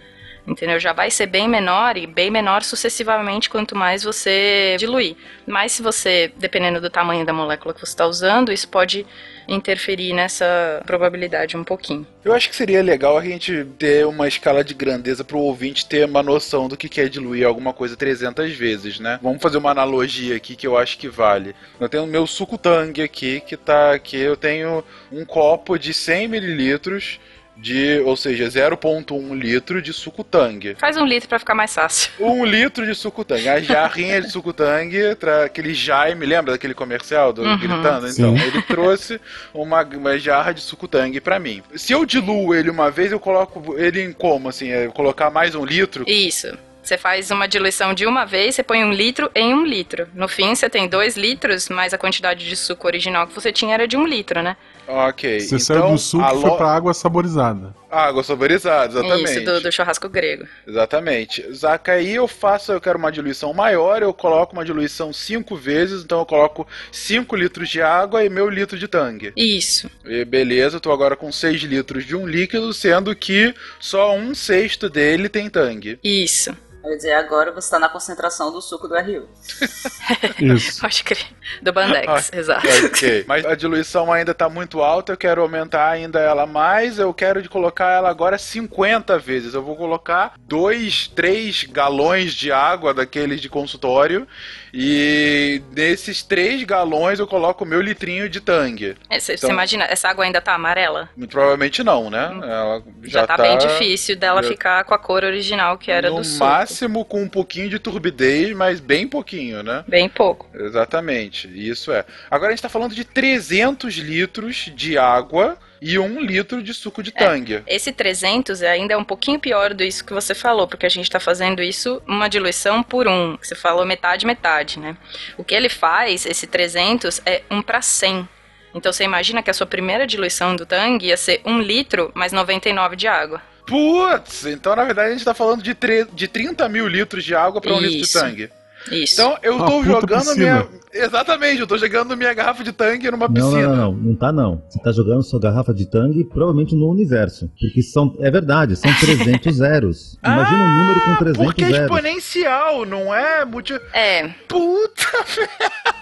Entendeu? Já vai ser bem menor e bem menor sucessivamente quanto mais você diluir. Mas se você, dependendo do tamanho da molécula que você está usando, isso pode interferir nessa probabilidade um pouquinho. Eu acho que seria legal a gente ter uma escala de grandeza pro ouvinte ter uma noção do que é diluir alguma coisa 300 vezes, né? Vamos fazer uma analogia aqui que eu acho que vale. Eu tenho o meu suco tangue aqui, que tá aqui, eu tenho um copo de 100 mililitros de, ou seja, 0.1 litro de suco tangue. Faz um litro para ficar mais fácil. Um litro de suco tangue. A jarrinha de suco tangue, tra- aquele Jaime, lembra daquele comercial do Uhum. gritando? Sim. Então, ele trouxe uma, uma jarra de suco tangue pra mim. Se eu diluo ele uma vez, eu coloco ele em como, assim? É colocar mais um litro? Isso. Você faz uma diluição de uma vez, você põe um litro em um litro. No fim, você tem dois litros, mas a quantidade de suco original que você tinha era de um litro, né? Ok. Você então, saiu do suco e foi lo- pra água saborizada. Água saborizada, exatamente. Isso, do, do churrasco grego. Exatamente. Zaca, aí eu faço, eu quero uma diluição maior, eu coloco uma diluição cinco vezes, então eu coloco 5 litros de água e meu litro de tangue. Isso. E beleza, eu tô agora com 6 litros de um líquido, sendo que só um sexto dele tem tangue. Isso. Eu ia dizer, agora você tá na concentração do suco do RU. Isso. Pode crer. Do Bandex, exato. Ok. Mas a diluição ainda tá muito alta, eu quero aumentar ainda ela mais, eu quero de colocar ela agora 50 vezes. Eu vou colocar 2, 3 galões de água daqueles de consultório e nesses 3 galões eu coloco o meu litrinho de tangue. Você Então- imagina, essa água ainda tá amarela? Muito provavelmente não, né? Ela Hum. Já, tá, bem difícil dela já- ficar com a cor original que era no do suco. máximo com um pouquinho de turbidez, mas bem pouquinho, né? Bem pouco. Exatamente, isso é. Agora a gente tá falando de 300 litros de água e um litro de suco de tangue. Esse 300 ainda é um pouquinho pior do isso que você falou, porque a gente está fazendo isso uma diluição por um. Você falou metade, metade, né? O que ele faz, esse 300, é um para 100. Então você imagina que a sua primeira diluição do tangue ia ser 1 litro mais 99 de água. Putz, então na verdade a gente tá falando de, de 30 mil litros de água para um litro de tangue. Isso. Então eu Uma tô jogando piscina. minha. Exatamente, eu tô jogando minha garrafa de tangue numa piscina. não, não, não, não tá não. Você tá jogando sua garrafa de tangue provavelmente no universo. Porque são, é verdade, são 300 zeros. Imagina um número com 300 Porque é zeros. exponencial, não é? Multi... É, Puta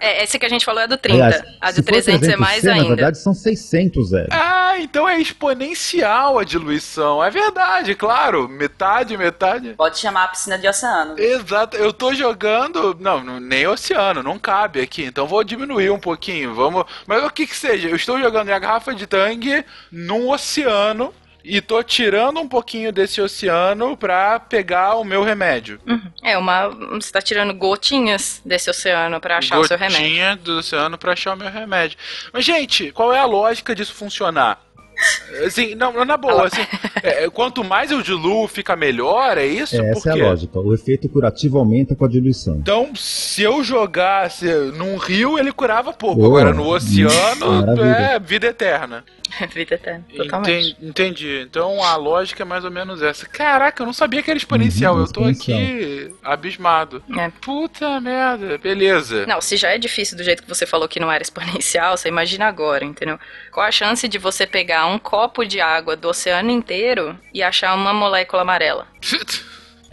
é, esse que a gente falou é do 30. Aliás, a do for 300 é mais 300C, Na ainda. verdade, são 600 zeros. Ah, então é exponencial a diluição. É verdade, claro. Metade, metade. Pode chamar a piscina de oceano. Exato, eu tô jogando. Não, não- nem oceano, não cabe aqui. Então vou diminuir um pouquinho. Vamos. Mas o que que seja, eu estou jogando minha garrafa de tangue num oceano. E tô tirando um pouquinho desse oceano pra pegar o meu remédio. É uma. Você tá tirando gotinhas desse oceano pra achar o seu remédio. Gotinha do oceano pra achar o meu remédio. Mas, gente, qual é a lógica disso funcionar? Assim, não, na boa, assim, é, quanto mais eu diluo, fica melhor, é isso? É, essa é a lógica. O efeito curativo aumenta com a diluição. Então, se eu jogasse num rio, ele curava pouco. Oh, Agora no oceano, maravilha. é vida eterna. Vida eterna, totalmente. Entendi, entendi. Então a lógica é mais ou menos essa. Caraca, eu não sabia que era exponencial. Uhum, eu tô aqui abismado. É. Puta merda, beleza. Não, se já é difícil do jeito que você falou que não era exponencial, você imagina agora, entendeu? Qual a chance de você pegar um copo de água do oceano inteiro e achar uma molécula amarela?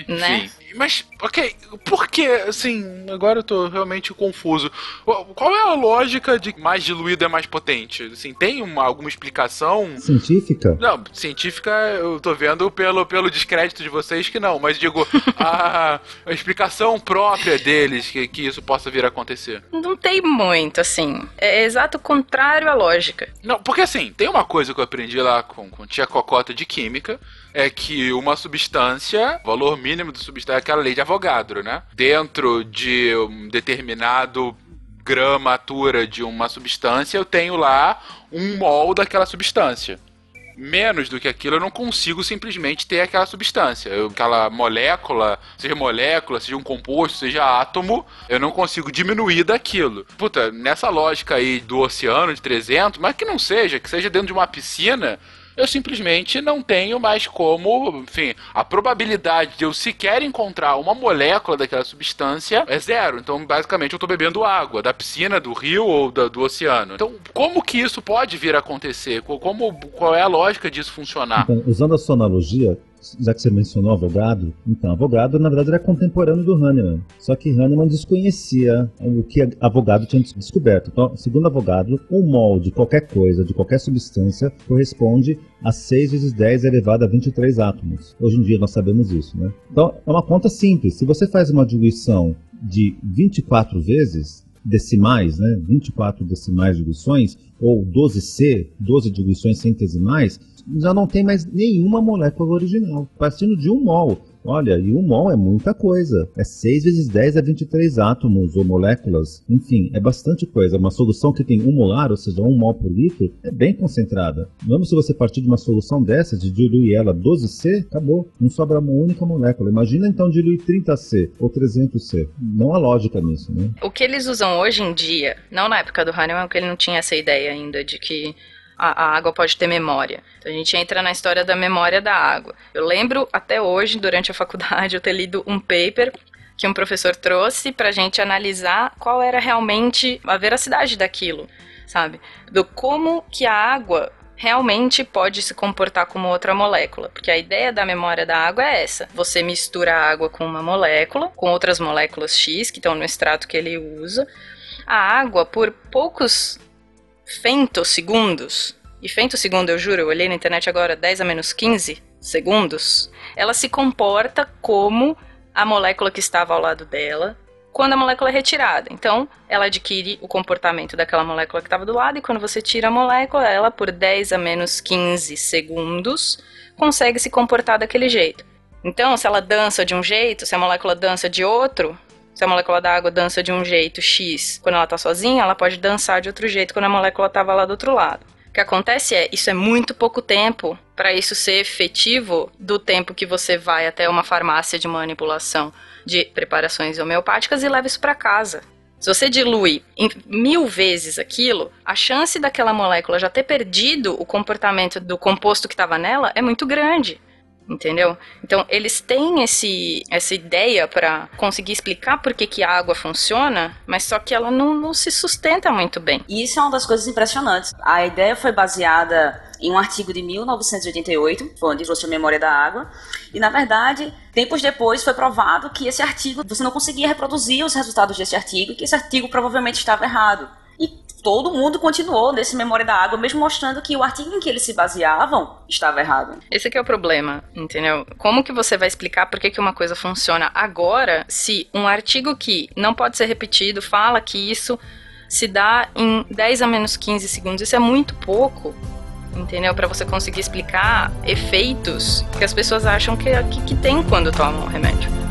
Né? Mas, ok, por que, assim, agora eu tô realmente confuso. Qual é a lógica de que mais diluído é mais potente? Assim, tem uma, alguma explicação? Científica? Não, científica eu tô vendo pelo, pelo descrédito de vocês que não, mas digo, a, a explicação própria deles que, que isso possa vir a acontecer. Não tem muito, assim. É exato o contrário à lógica. Não, porque assim, tem uma coisa que eu aprendi lá com, com tia Cocota de Química, é que uma substância, o valor mínimo de substância é aquela lei de Avogadro, né? Dentro de um determinado gramatura de uma substância, eu tenho lá um mol daquela substância. Menos do que aquilo, eu não consigo simplesmente ter aquela substância. Eu- aquela molécula, seja molécula, seja um composto, seja átomo, eu não consigo diminuir daquilo. Puta, nessa lógica aí do oceano de 300, mas que não seja, que seja dentro de uma piscina, eu simplesmente não tenho mais como, enfim, a probabilidade de eu sequer encontrar uma molécula daquela substância é zero. Então, basicamente, eu tô bebendo água da piscina, do rio ou da- do oceano. Então, como que isso pode vir a acontecer? Co- Como, qual é a lógica disso funcionar? Então, usando a sua analogia, já que você mencionou Avogadro, então, Avogadro na verdade era contemporâneo do Hahnemann. Só que Hahnemann desconhecia o que Avogadro tinha descoberto. Então, segundo Avogadro, um mol de qualquer coisa, de qualquer substância, corresponde a 6 vezes 10 elevado a 23 átomos. Hoje em dia nós sabemos isso, né? Então, é uma conta simples. Se você faz uma diluição de 24 vezes, decimais, né? 24 decimais diluições, ou 12C, 12 diluições centesimais, já não tem mais nenhuma molécula original, partindo de um mol. Olha, e um mol é muita coisa. É 6 vezes 10 a 23 átomos ou moléculas. Enfim, é bastante coisa. Uma solução que tem um molar, ou seja, um mol por litro, é bem concentrada. Mesmo se você partir de uma solução dessa, de diluir ela 12C, acabou. Não sobra uma única molécula. Imagina então diluir 30C ou 300C. Não há lógica nisso, né? O que eles usam hoje em dia, não na época do Hahnemann, porque ele não tinha essa ideia ainda de que a, a água pode ter memória. Então a gente entra na história da memória da água. Eu lembro até hoje, durante a faculdade, eu ter lido um paper que um professor trouxe pra gente analisar qual era realmente a veracidade daquilo, sabe? Do como que a água realmente pode se comportar como outra molécula, porque a ideia da memória da água é essa. Você mistura a água com uma molécula, com outras moléculas X que estão no extrato que ele usa. A água, por poucos femtosegundos, e femtosegundo eu juro, eu olhei na internet agora, 10 a menos 15 segundos, ela se comporta como a molécula que estava ao lado dela, quando a molécula é retirada. Então, ela adquire o comportamento daquela molécula que estava do lado, e quando você tira a molécula, ela, por 10 a menos 15 segundos, consegue se comportar daquele jeito. Então, se ela dança de um jeito, se a molécula dança de outro, se a molécula da água dança de um jeito X quando ela está sozinha, ela pode dançar de outro jeito quando a molécula estava lá do outro lado. O que acontece é, isso é muito pouco tempo para isso ser efetivo do tempo que você vai até uma farmácia de manipulação de preparações homeopáticas e leva isso para casa. Se você dilui em mil vezes aquilo, a chance daquela molécula já ter perdido o comportamento do composto que estava nela é muito grande entendeu? Então eles têm esse, essa ideia para conseguir explicar por que, que a água funciona, mas só que ela não, não se sustenta muito bem. E isso é uma das coisas impressionantes. A ideia foi baseada em um artigo de 1988, foi onde trouxe a memória da água, e na verdade, tempos depois foi provado que esse artigo, você não conseguia reproduzir os resultados desse artigo, e que esse artigo provavelmente estava errado. Todo mundo continuou nesse Memória da Água, mesmo mostrando que o artigo em que eles se baseavam estava errado. Esse é o problema, entendeu? Como que você vai explicar por que, que uma coisa funciona agora se um artigo que não pode ser repetido fala que isso se dá em 10 a menos 15 segundos? Isso é muito pouco entendeu? Para você conseguir explicar efeitos que as pessoas acham que, que, que tem quando tomam o remédio.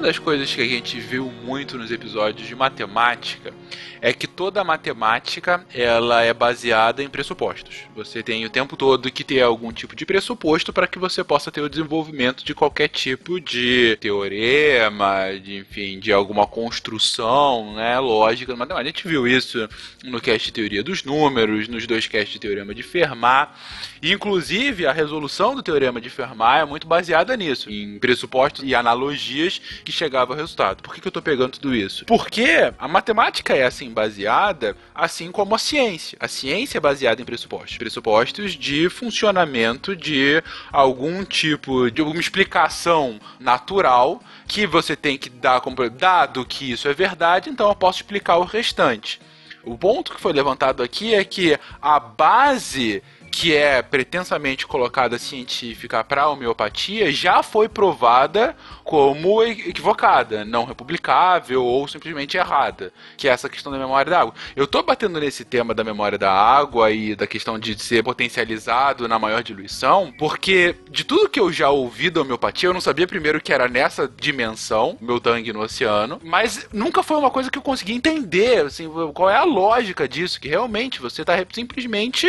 Das coisas que a gente viu muito nos episódios de matemática é que toda matemática ela é baseada em pressupostos. Você tem o tempo todo que ter algum tipo de pressuposto para que você possa ter o desenvolvimento de qualquer tipo de teorema, de, enfim, de alguma construção, né, lógica da matemática. A gente viu isso no cast de teoria dos números, nos dois casts de teorema de Fermat. Inclusive, a resolução do teorema de Fermat é muito baseada nisso, em pressupostos e analogias que chegavam ao resultado. Por que, que eu estou pegando tudo isso? Porque a matemática é assim baseada, assim como a ciência. A ciência é baseada em pressupostos, pressupostos de funcionamento de algum tipo de alguma explicação natural que você tem que dar como dado que isso é verdade, então eu posso explicar o restante. O ponto que foi levantado aqui é que a base que é pretensamente colocada científica para a homeopatia já foi provada como equivocada, não republicável ou simplesmente errada, que é essa questão da memória da água. Eu estou batendo nesse tema da memória da água e da questão de ser potencializado na maior diluição, porque de tudo que eu já ouvi da homeopatia, eu não sabia primeiro que era nessa dimensão, meu tangue no oceano, mas nunca foi uma coisa que eu consegui entender, assim, qual é a lógica disso, que realmente você está simplesmente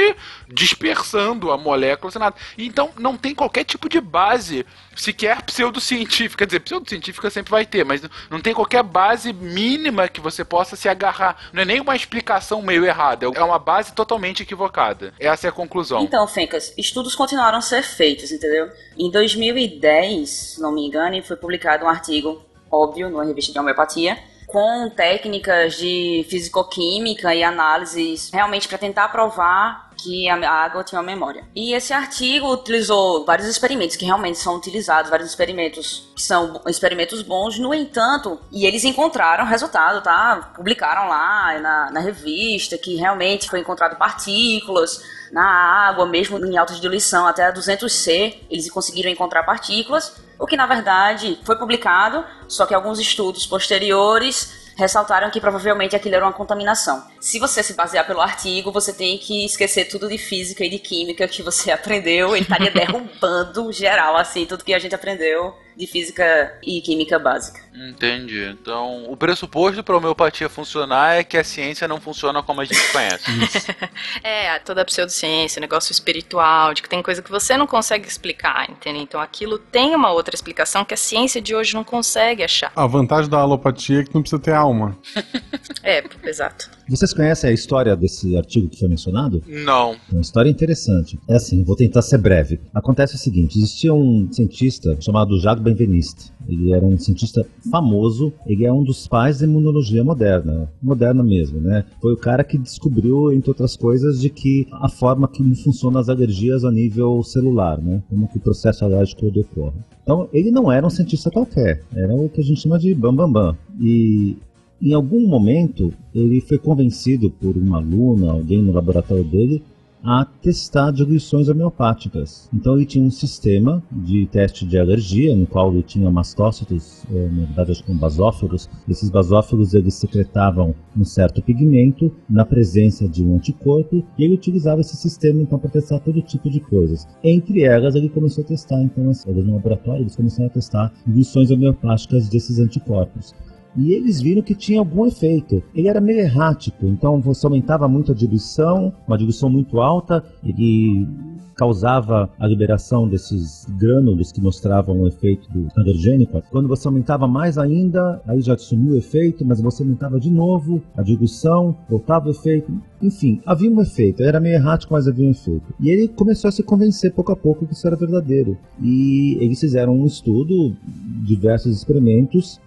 dispersando dispersando a molécula sem nada. Então não tem qualquer tipo de base sequer pseudocientífica. Quer dizer, pseudocientífica sempre vai ter, mas não tem qualquer base mínima que você possa se agarrar. Não é nem uma explicação meio errada, é uma base totalmente equivocada. Essa é a conclusão. Então, Fencas, estudos continuaram a ser feitos, entendeu? Em 2010, se não me engano, foi publicado um artigo, óbvio, numa revista de homeopatia, com técnicas de fisicoquímica e análises realmente para tentar provar que a água tinha uma memória. E esse artigo utilizou vários experimentos que realmente são utilizados, vários experimentos que são experimentos bons, no entanto, e eles encontraram resultado, tá? Publicaram lá na, na revista que realmente foi encontrado partículas na água, mesmo em alta diluição, até 200C, eles conseguiram encontrar partículas, o que na verdade foi publicado, só que alguns estudos posteriores ressaltaram que provavelmente aquilo era uma contaminação. Se você se basear pelo artigo, você tem que esquecer tudo de física e de química que você aprendeu, ele estaria derrubando geral, assim, tudo que a gente aprendeu de física e química básica. Entendi. Então, o pressuposto para a homeopatia funcionar é que a ciência não funciona como a gente conhece. É, toda a pseudociência, negócio espiritual, de que tem coisa que você não consegue explicar, entendeu? Então aquilo tem uma outra explicação que a ciência de hoje não consegue achar. A vantagem da alopatia é que não precisa ter alma. É, exato. Vocês conhecem a história desse artigo que foi mencionado? não. É uma história interessante. É assim, vou tentar ser breve. Acontece o seguinte: existia um cientista chamado Jacques Benveniste. Ele era um cientista famoso. Ele é um dos pais da imunologia moderna, moderna mesmo, né? Foi o cara que descobriu, entre outras coisas, de que a forma que funcionam as alergias a nível celular, né? Como que o processo alérgico ocorre. Então, ele não era um cientista qualquer. Era o que a gente chama de bambambam. Bam, bam. E em algum momento, ele foi convencido por uma aluna, alguém no laboratório dele, a testar diluições homeopáticas. Então ele tinha um sistema de teste de alergia, no qual ele tinha mastócitos, eh, na verdade acho que basófilos. Esses basófilos eles secretavam um certo pigmento na presença de um anticorpo e ele utilizava esse sistema então para testar todo tipo de coisas. Entre elas ele começou a testar, então, ali no laboratório eles começaram a testar diluições homeopáticas desses anticorpos e eles viram que tinha algum efeito. Ele era meio errático, então você aumentava muito a diluição, uma diluição muito alta, ele causava a liberação desses grânulos que mostravam o efeito do alergênico. Quando você aumentava mais ainda, aí já sumiu o efeito, mas você aumentava de novo a diluição, voltava o efeito. Enfim, havia um efeito. Era meio errático, mas havia um efeito. E ele começou a se convencer pouco a pouco que isso era verdadeiro. E eles fizeram um estudo, diversos experimentos,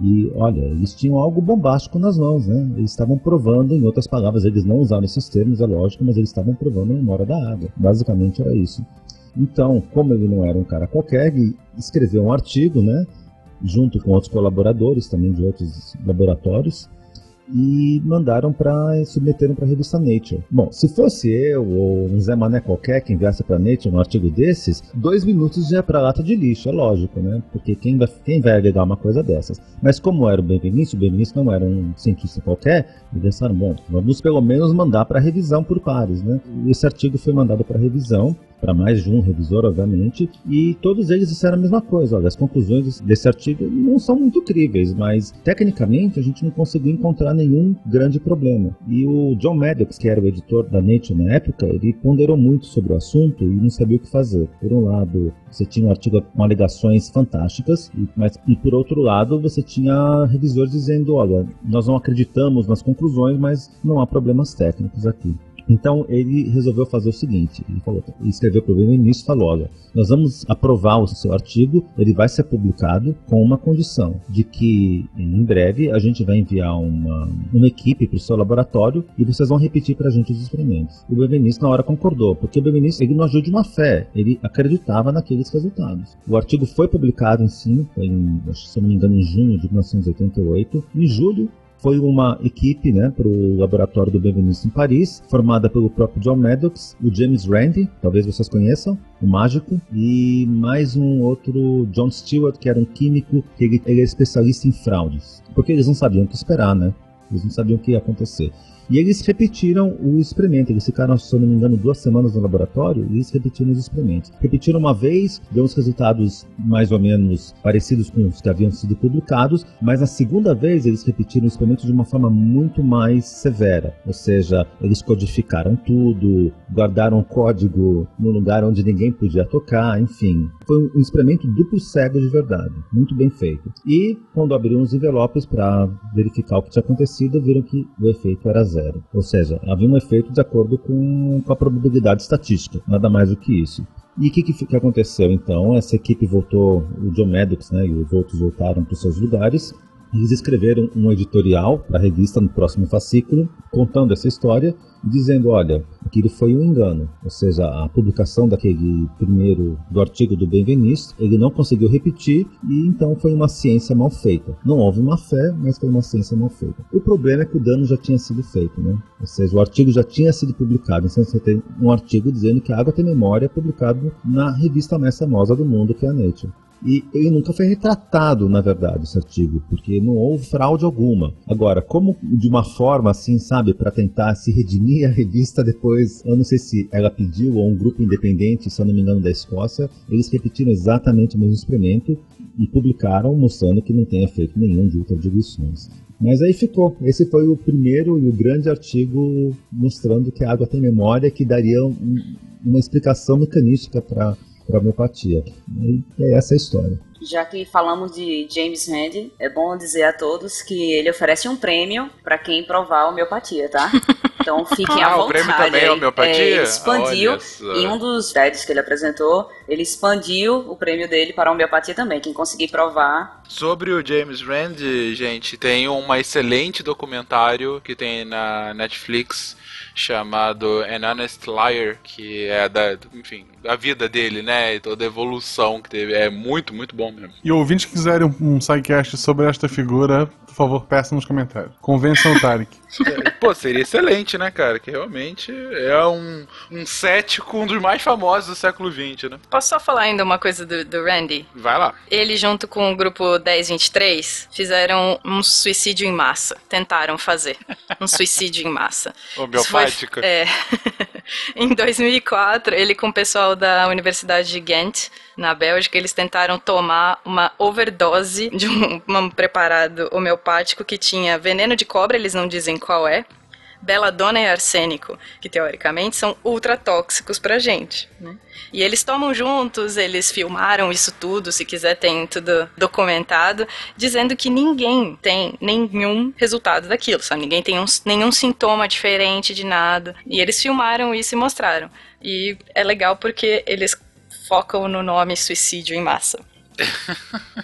e olha, eles tinham algo bombástico nas mãos, né? Eles estavam provando, em outras palavras, eles não usaram esses termos, é lógico, mas eles estavam provando a memória da água. Basicamente era isso. Então, como ele não era um cara qualquer, ele escreveu um artigo, né? Junto com outros colaboradores também de outros laboratórios, e mandaram para submeteram para a revista Nature. Bom, se fosse eu ou um Zé Mané qualquer que enviasse para Nature um artigo desses, dois minutos já é para lata de lixo, é lógico, né? Porque quem vai, quem vai agregar uma coisa dessas? Mas como era o Benveniste, o Benveniste não era um cientista qualquer, pensaram, bom, vamos pelo menos mandar para revisão por pares, né? Esse artigo foi mandado para revisão para mais de um revisor, obviamente, e todos eles disseram a mesma coisa. Olha, as conclusões desse artigo não são muito críveis, mas tecnicamente a gente não conseguiu encontrar nenhum grande problema. E o John Maddox, que era o editor da Nature na época, ele ponderou muito sobre o assunto e não sabia o que fazer. Por um lado, você tinha um artigo com alegações fantásticas, mas e por outro lado, você tinha revisores dizendo, olha, nós não acreditamos nas conclusões, mas não há problemas técnicos aqui. Então ele resolveu fazer o seguinte: ele, falou, escreveu para o ministro e falou: olha, nós vamos aprovar o seu artigo, ele vai ser publicado com uma condição de que em breve a gente vai enviar uma, uma equipe para o seu laboratório e vocês vão repetir para a gente os experimentos. O Benveniste na hora concordou, porque o Benveniste ele não agiu de uma fé, ele acreditava naqueles resultados. O artigo foi publicado em foi em, se não me engano, em junho de 1988. Em julho, foi uma equipe né, para o laboratório do Benveniste em Paris, formada pelo próprio John Maddox, o James Randi, talvez vocês conheçam, o mágico, e mais um outro, John Stewart, que era um químico, que ele, ele é especialista em fraudes. Porque eles não sabiam o que esperar, né? Eles não sabiam o que ia acontecer. E eles repetiram o experimento. Eles ficaram, se não me engano, duas semanas no laboratório e eles repetiram os experimentos. Repetiram uma vez, deu uns resultados mais ou menos parecidos com os que haviam sido publicados, mas na segunda vez eles repetiram o experimento de uma forma muito mais severa. Ou seja, eles codificaram tudo, guardaram o código no lugar onde ninguém podia tocar, enfim. Foi um experimento duplo cego de verdade. Muito bem feito. E quando abriram os envelopes para verificar o que tinha acontecido, viram que o efeito era zero zero. Ou seja, havia um efeito de acordo com, com a probabilidade estatística, nada mais do que isso. E o que, que, que, aconteceu então? Essa equipe voltou, o John Maddox né, e os outros voltaram para os seus lugares. Eles escreveram um editorial para a revista no próximo fascículo, contando essa história dizendo, olha, aquilo foi um engano, ou seja, a publicação daquele primeiro do artigo do Benveniste, ele não conseguiu repetir e então foi uma ciência mal feita. Não houve uma fé, mas foi uma ciência mal feita. O problema é que o dano já tinha sido feito, né? Ou seja, o artigo já tinha sido publicado. Então você tem um artigo dizendo que a água tem memória publicado na revista mais famosa do mundo, que é a Nature. E ele nunca foi retratado, na verdade, esse artigo, porque não houve fraude alguma. Agora, como de uma forma assim, sabe, para tentar se redimir a revista depois, eu não sei se ela pediu ou um grupo independente, se eu não me engano, da Escócia, eles repetiram exatamente o mesmo experimento e publicaram mostrando que não tem efeito nenhum de ultradiluições. Mas aí ficou. Esse foi o primeiro e o grande artigo mostrando que a água tem memória, que daria um, uma explicação mecanística para a homeopatia. E é essa a história. Já que falamos de James Randi, é bom dizer a todos que ele oferece um prêmio para quem provar a homeopatia, tá? Então fiquem à Ah, vontade. o prêmio também é homeopatia? É, ele expandiu, em um dos TEDs que ele apresentou, ele expandiu o prêmio dele para a homeopatia também. Quem conseguir provar. Sobre o James Rand, gente, tem um excelente documentário que tem na Netflix chamado An Honest Liar, que é da, enfim, a vida dele, né, e toda a evolução que teve. É muito, muito bom mesmo. E ouvintes que quiserem um, um sidecast sobre esta figura, por favor, peçam nos comentários. Convençam o Tarek. Pô, seria excelente, né, cara? Que realmente é um, um cético, um dos mais famosos do século XX, né? Posso só falar ainda uma coisa do, do Randy? Vai lá. Ele, junto com o grupo 1023, fizeram um suicídio em massa. Tentaram fazer um suicídio em massa. É. em 2004, ele com o pessoal da Universidade de Ghent, na Bélgica, eles tentaram tomar uma overdose de um, um preparado homeopático que tinha veneno de cobra, eles não dizem qual é, beladona e arsênico, que teoricamente são ultra tóxicos pra gente. Né? E eles tomam juntos, eles filmaram isso tudo, se quiser tem tudo documentado, dizendo que ninguém tem nenhum resultado daquilo, sabe? Ninguém tem um- nenhum sintoma diferente de nada. E eles filmaram isso e mostraram. E é legal porque eles focam no nome suicídio em massa.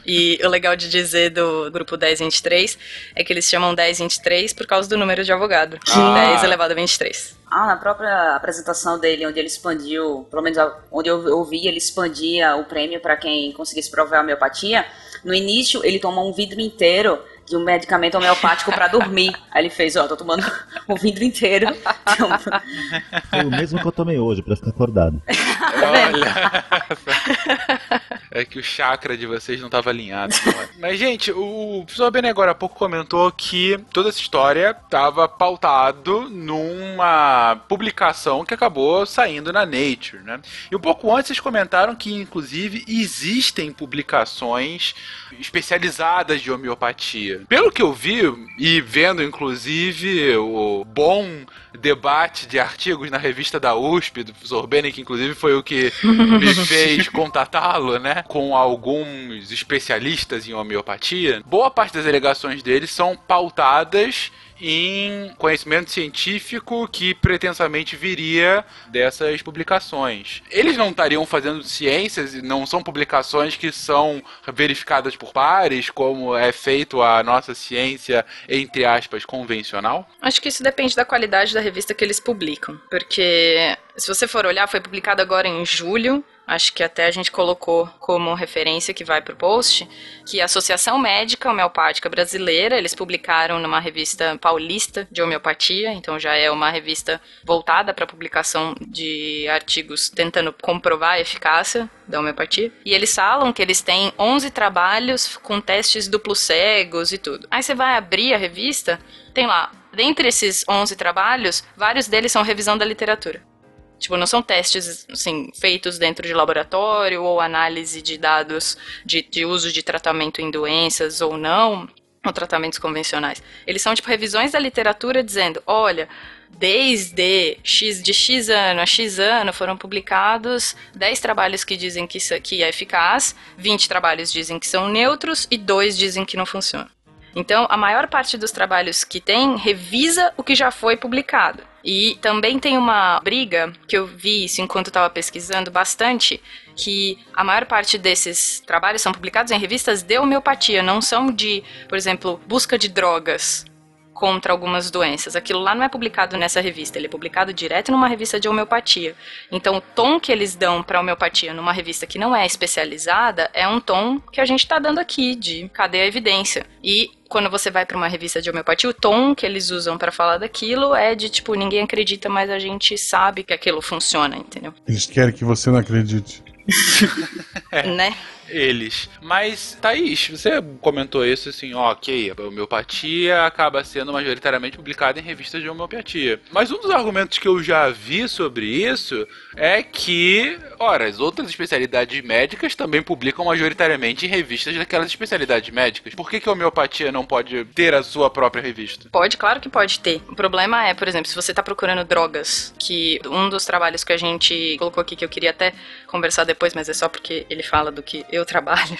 E o legal de dizer do grupo 1023 é que eles chamam 1023 por causa do número de advogado. Ah. 10 elevado a 23. Ah, na própria apresentação dele, onde ele expandiu, pelo menos onde eu ouvi, ele expandia o prêmio para quem conseguisse provar a homeopatia. No início, ele tomou um vidro inteiro de um medicamento homeopático para dormir. Aí ele fez, ó, tô tomando um vidro inteiro. Foi o mesmo que eu tomei hoje, para ficar acordado. Olha. É que o chakra de vocês não estava alinhado. Mas, gente, o professor Bene agora há pouco comentou que toda essa história estava pautado numa publicação que acabou saindo na Nature, né? E um pouco antes vocês comentaram que, inclusive, existem publicações especializadas de homeopatia. Pelo que eu vi, e vendo, inclusive, o bom debate de artigos na revista da USP, do professor Bene, que inclusive foi o que me fez contatá-lo, né? Com alguns especialistas em homeopatia. Boa parte das alegações deles são pautadas em conhecimento científico que pretensamente viria dessas publicações. Eles não estariam fazendo ciências e não são publicações que são verificadas por pares, como é feito a nossa ciência, entre aspas, convencional? Acho que isso depende da qualidade da revista que eles publicam. Porque, se você for olhar, foi publicado agora em julho. Acho que até a gente colocou como referência que vai pro post, que a Associação Médica Homeopática Brasileira, eles publicaram numa revista paulista de homeopatia, então já é uma revista voltada para publicação de artigos tentando comprovar a eficácia da homeopatia. E eles falam que eles têm 11 trabalhos com testes duplos cegos e tudo. Aí você vai abrir a revista, tem lá, dentre esses 11 trabalhos, vários deles são revisão da literatura. Tipo, não são testes, assim, feitos dentro de laboratório ou análise de dados de, de uso de tratamento em doenças ou não, ou tratamentos convencionais. Eles são, tipo, revisões da literatura dizendo, olha, desde X, de X ano a X ano foram publicados 10 trabalhos que dizem que, que é eficaz, 20 trabalhos dizem que são neutros e 2 dizem que não funciona. Então, a maior parte dos trabalhos que tem revisa o que já foi publicado. E também tem uma briga que eu vi isso enquanto estava pesquisando bastante, que a maior parte desses trabalhos são publicados em revistas de homeopatia, não são de, por exemplo, busca de drogas contra algumas doenças. Aquilo lá não é publicado nessa revista, ele é publicado direto numa revista de homeopatia. Então, o tom que eles dão para homeopatia numa revista que não é especializada é um tom que a gente está dando aqui de cadê a evidência? E quando você vai para uma revista de homeopatia, o tom que eles usam para falar daquilo é de tipo ninguém acredita, mas a gente sabe que aquilo funciona, entendeu? Eles querem que você não acredite. Né? Eles. Mas, Thaís, você comentou isso assim, ok, a homeopatia acaba sendo majoritariamente publicada em revistas de homeopatia. Mas um dos argumentos que eu já vi sobre isso é que, ora, as outras especialidades médicas também publicam majoritariamente em revistas daquelas especialidades médicas. Por que, que a homeopatia não pode ter a sua própria revista? Pode, claro que pode ter. O problema é, por exemplo, se você está procurando drogas, que um dos trabalhos que a gente colocou aqui que eu queria até conversar depois, mas é só porque ele fala do que eu trabalho.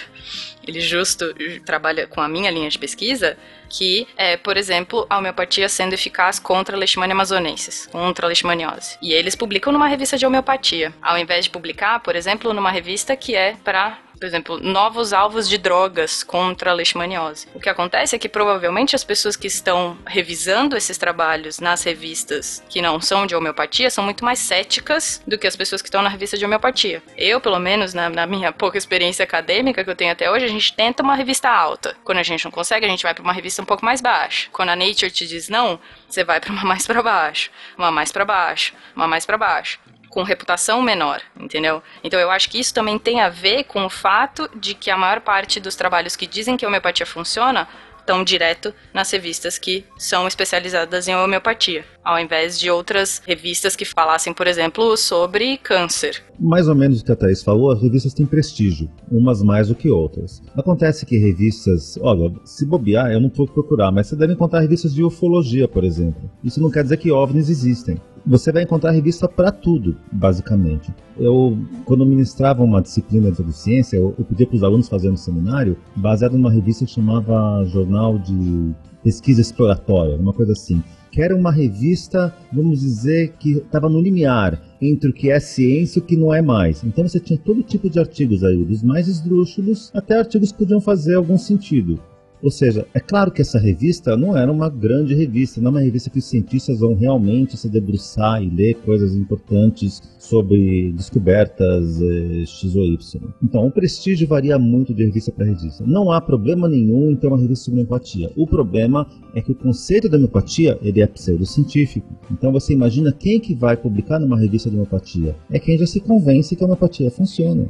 Ele justo trabalha com a minha linha de pesquisa, que é, por exemplo, a homeopatia sendo eficaz contra a leishmania amazonensis, contra a leishmaniose. E eles publicam numa revista de homeopatia, ao invés de publicar, por exemplo, numa revista que é para por exemplo, novos alvos de drogas contra a leishmaniose. O que acontece é que provavelmente as pessoas que estão revisando esses trabalhos nas revistas que não são de homeopatia são muito mais céticas do que as pessoas que estão na revista de homeopatia. Eu, pelo menos, na, na minha pouca experiência acadêmica que eu tenho até hoje, a gente tenta uma revista alta. Quando a gente não consegue, a gente vai para uma revista um pouco mais baixa. Quando a Nature te diz não, você vai para uma mais para baixo, uma mais para baixo, uma mais para baixo com reputação menor, entendeu? Então eu acho que isso também tem a ver com o fato de que a maior parte dos trabalhos que dizem que a homeopatia funciona estão direto nas revistas que são especializadas em homeopatia, ao invés de outras revistas que falassem, por exemplo, sobre câncer. Mais ou menos o que a Thaís falou, as revistas têm prestígio, umas mais do que outras. Acontece que revistas, olha, se bobear, eu não vou procurar, mas você deve encontrar revistas de ufologia, por exemplo. Isso não quer dizer que OVNIs existem você vai encontrar revista para tudo, basicamente. Eu, quando ministrava uma disciplina de ciência, eu, eu pedia para os alunos fazerem um seminário baseado numa revista que chamava Jornal de Pesquisa Exploratória, uma coisa assim. Que era uma revista, vamos dizer, que estava no limiar entre o que é ciência e o que não é mais. Então você tinha todo tipo de artigos aí, dos mais esdrúxulos até artigos que podiam fazer algum sentido. Ou seja, é claro que essa revista não era uma grande revista, não é uma revista que os cientistas vão realmente se debruçar e ler coisas importantes sobre descobertas eh, X ou Y. Então, o prestígio varia muito de revista para revista. Não há problema nenhum em ter uma revista sobre homeopatia. O problema é que o conceito da homeopatia ele é pseudocientífico. Então, você imagina quem que vai publicar numa revista de homeopatia? É quem já se convence que a homeopatia funciona.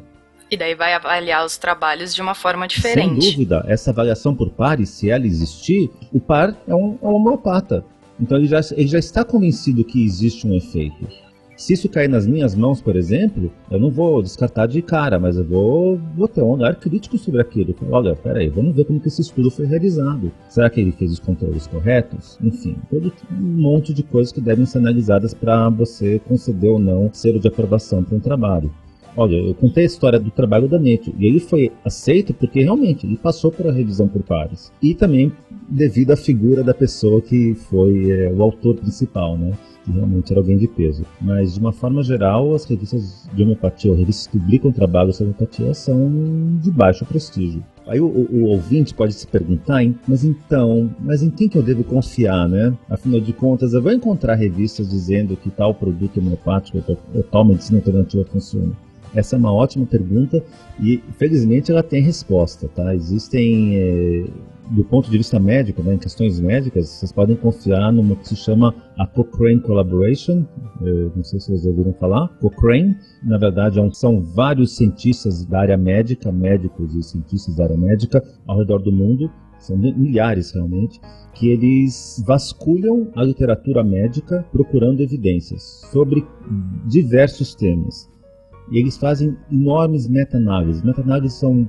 E daí vai avaliar os trabalhos de uma forma diferente. Sem dúvida, essa avaliação por pares, se ela existir, o par é um, é um homeopata. Então ele já, ele já está convencido que existe um efeito. Se isso cair nas minhas mãos, por exemplo, eu não vou descartar de cara, mas eu vou, vou ter um olhar crítico sobre aquilo. Olha, peraí, vamos ver como que esse estudo foi realizado. Será que ele fez os controles corretos? Enfim, todo um monte de coisas que devem ser analisadas para você conceder ou não selo de aprovação para um trabalho. Olha, eu contei a história do trabalho da NET e ele foi aceito porque realmente ele passou por a revisão por pares. E também devido à figura da pessoa que foi é, o autor principal, né? Que realmente era alguém de peso. Mas, de uma forma geral, as revistas de homeopatia, ou revistas que publicam trabalhos sobre homeopatia, são de baixo prestígio. Aí o, o, o, ouvinte pode se perguntar, hein? mas então, mas em quem que eu devo confiar, né? Afinal de contas, eu vou encontrar revistas dizendo que tal produto homeopático ou tal medicina alternativa funciona. Essa é uma ótima pergunta e, felizmente, ela tem resposta, tá? Existem, é, do ponto de vista médico, né, em questões médicas, vocês podem confiar numa que se chama a Cochrane Collaboration, é, não sei se vocês ouviram falar. Cochrane, na verdade, é são vários cientistas da área médica, médicos e cientistas da área médica ao redor do mundo, são milhares realmente, que eles vasculham a literatura médica procurando evidências sobre diversos temas e eles fazem enormes meta-análises. Meta-análises são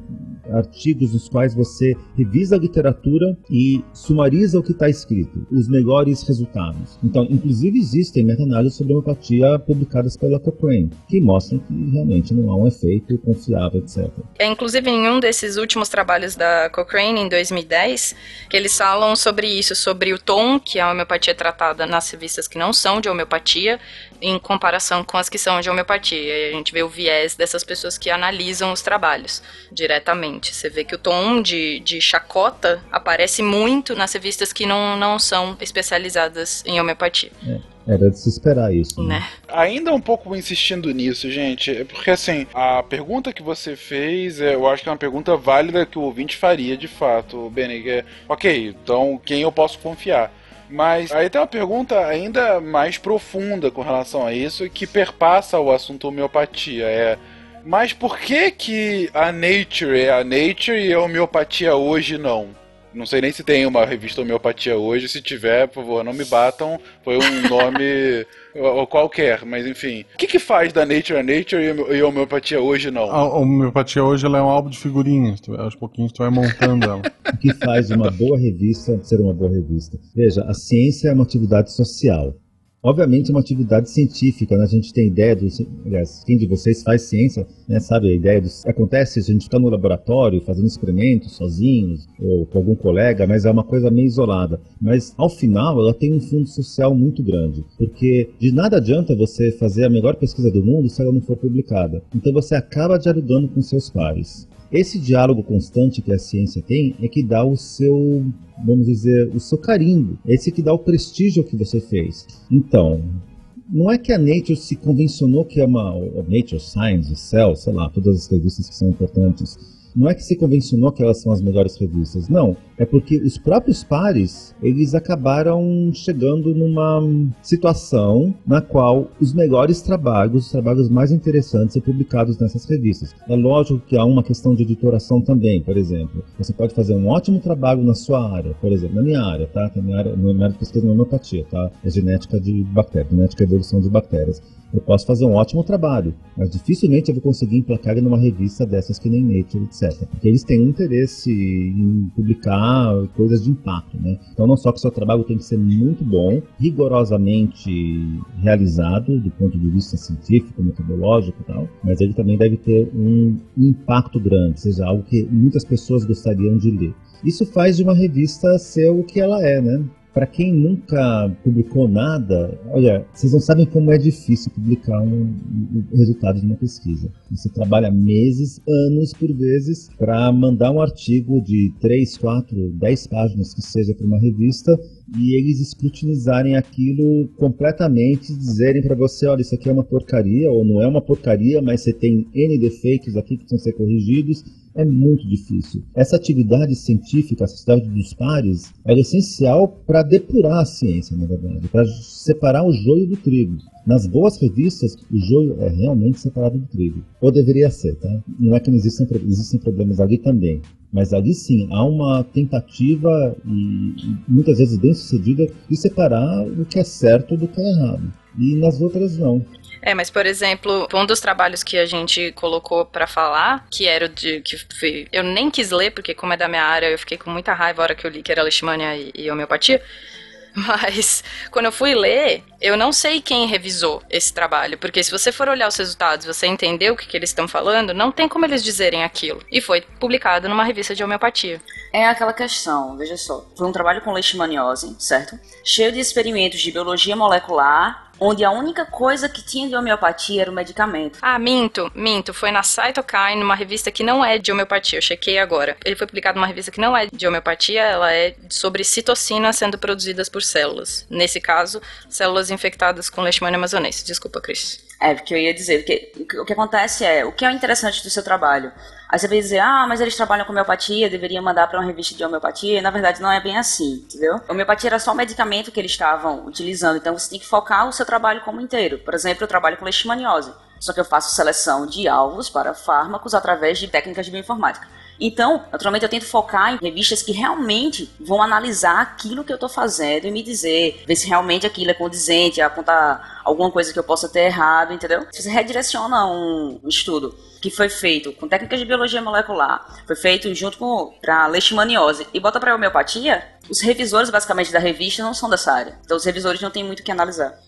artigos nos quais você revisa a literatura e sumariza o que está escrito, os melhores resultados. Então, inclusive existem meta-análises sobre homeopatia publicadas pela Cochrane, que mostram que realmente não há um efeito confiável, etc. É, inclusive, em um desses últimos trabalhos da Cochrane, em 2010, que eles falam sobre isso, sobre o tom que a homeopatia é tratada nas revistas que não são de homeopatia, em comparação com as que são de homeopatia. E a gente vê o viés dessas pessoas que analisam os trabalhos diretamente. Você vê que o tom de, de chacota aparece muito nas revistas que não, não são especializadas em homeopatia. É. Era de se esperar isso. Né? né? Ainda um pouco insistindo nisso, gente, é porque assim, a pergunta que você fez, é, eu acho que é uma pergunta válida que o ouvinte faria de fato, Benny. É, ok, então quem eu posso confiar? Mas aí tem uma pergunta ainda mais profunda com relação a isso que perpassa o assunto homeopatia. É Mas por que que a Nature é a Nature e a homeopatia hoje não? Não sei nem se tem uma revista homeopatia hoje. Se tiver, por favor, não me batam. Foi um nome ou qualquer, mas enfim. O que, que faz da Nature a Nature e a homeopatia hoje não? A homeopatia hoje ela é um álbum de figurinhas. Tu, aos pouquinhos tu vai montando ela. O que faz uma boa revista ser uma boa revista? Veja, a ciência é uma atividade social. Obviamente é uma atividade científica, né? a gente tem ideia do. Aliás, quem de vocês faz ciência, né, sabe a ideia do. Acontece, a gente está no laboratório fazendo experimentos sozinhos ou com algum colega, mas é uma coisa meio isolada. Mas ao final ela tem um fundo social muito grande, porque de nada adianta você fazer a melhor pesquisa do mundo se ela não for publicada. Então você acaba dialogando com seus pares. Esse diálogo constante que a ciência tem é que dá o seu, vamos dizer, o seu carimbo. Esse que dá o prestígio que você fez. Então, não é que a Nature se convencionou que é uma Nature Science, Cell, sei lá, todas as revistas que são importantes não é que se convencionou que elas são as melhores revistas, não. É porque os próprios pares, eles acabaram chegando numa situação na qual os melhores trabalhos, os trabalhos mais interessantes são publicados nessas revistas. É lógico que há uma questão de editoração também, por exemplo. Você pode fazer um ótimo trabalho na sua área, por exemplo, na minha área, tá? É minha área, minha área de pesquisa é homeopatia, tá? É genética de bactérias, genética e evolução de bactérias eu posso fazer um ótimo trabalho, mas dificilmente eu vou conseguir emplacar numa revista dessas que nem Nature, etc. Porque eles têm um interesse em publicar coisas de impacto, né? Então não só que o seu trabalho tem que ser muito bom, rigorosamente realizado do ponto de vista científico, metodológico e tal, mas ele também deve ter um impacto grande, seja algo que muitas pessoas gostariam de ler. Isso faz de uma revista ser o que ela é, né? Para quem nunca publicou nada, olha, vocês não sabem como é difícil publicar um, um resultado de uma pesquisa. Você trabalha meses, anos por vezes, para mandar um artigo de 3, 4, 10 páginas que seja para uma revista e eles escrutinizarem aquilo completamente, dizerem para você, olha, isso aqui é uma porcaria ou não é uma porcaria, mas você tem N defeitos aqui que precisam ser corrigidos é muito difícil. Essa atividade científica, a sociedade dos pares, é essencial para depurar a ciência, na verdade, para separar o joio do trigo. Nas boas revistas, o joio é realmente separado do trigo. Ou deveria ser, tá? Não é que não existem, existem problemas ali também. Mas ali sim, há uma tentativa, e muitas vezes bem sucedida, de separar o que é certo do que é errado. E nas outras não. É, mas por exemplo, um dos trabalhos que a gente colocou para falar, que era o de que foi, eu nem quis ler porque como é da minha área, eu fiquei com muita raiva a hora que eu li que era leishmania e, e homeopatia. Mas quando eu fui ler, eu não sei quem revisou esse trabalho, porque se você for olhar os resultados, você entender o que, que eles estão falando, não tem como eles dizerem aquilo. E foi publicado numa revista de homeopatia. É aquela questão, veja só. Foi um trabalho com leishmaniose, certo? Cheio de experimentos de biologia molecular onde a única coisa que tinha de homeopatia era o medicamento. Ah, minto, minto. Foi na Cytokine, numa revista que não é de homeopatia. Eu chequei agora. Ele foi publicado numa revista que não é de homeopatia, ela é sobre citocinas sendo produzidas por células. Nesse caso, células infectadas com leishmania amazonense. Desculpa, Cris. É, porque eu ia dizer, que o que acontece é, o que é interessante do seu trabalho? Aí você vai dizer, ah, mas eles trabalham com homeopatia, deveria mandar para uma revista de homeopatia. E, na verdade, não é bem assim, entendeu? Homeopatia era só o medicamento que eles estavam utilizando, então você tem que focar o seu trabalho como inteiro. Por exemplo, eu trabalho com leishmaniose, só que eu faço seleção de alvos para fármacos através de técnicas de bioinformática. Então, naturalmente, eu tento focar em revistas que realmente vão analisar aquilo que eu estou fazendo e me dizer, ver se realmente aquilo é condizente, apontar alguma coisa que eu possa ter errado, entendeu? Você redireciona um estudo que foi feito com técnicas de biologia molecular, foi feito junto com para leishmaniose e bota para homeopatia, os revisores basicamente da revista não são dessa área. Então os revisores não têm muito o que analisar.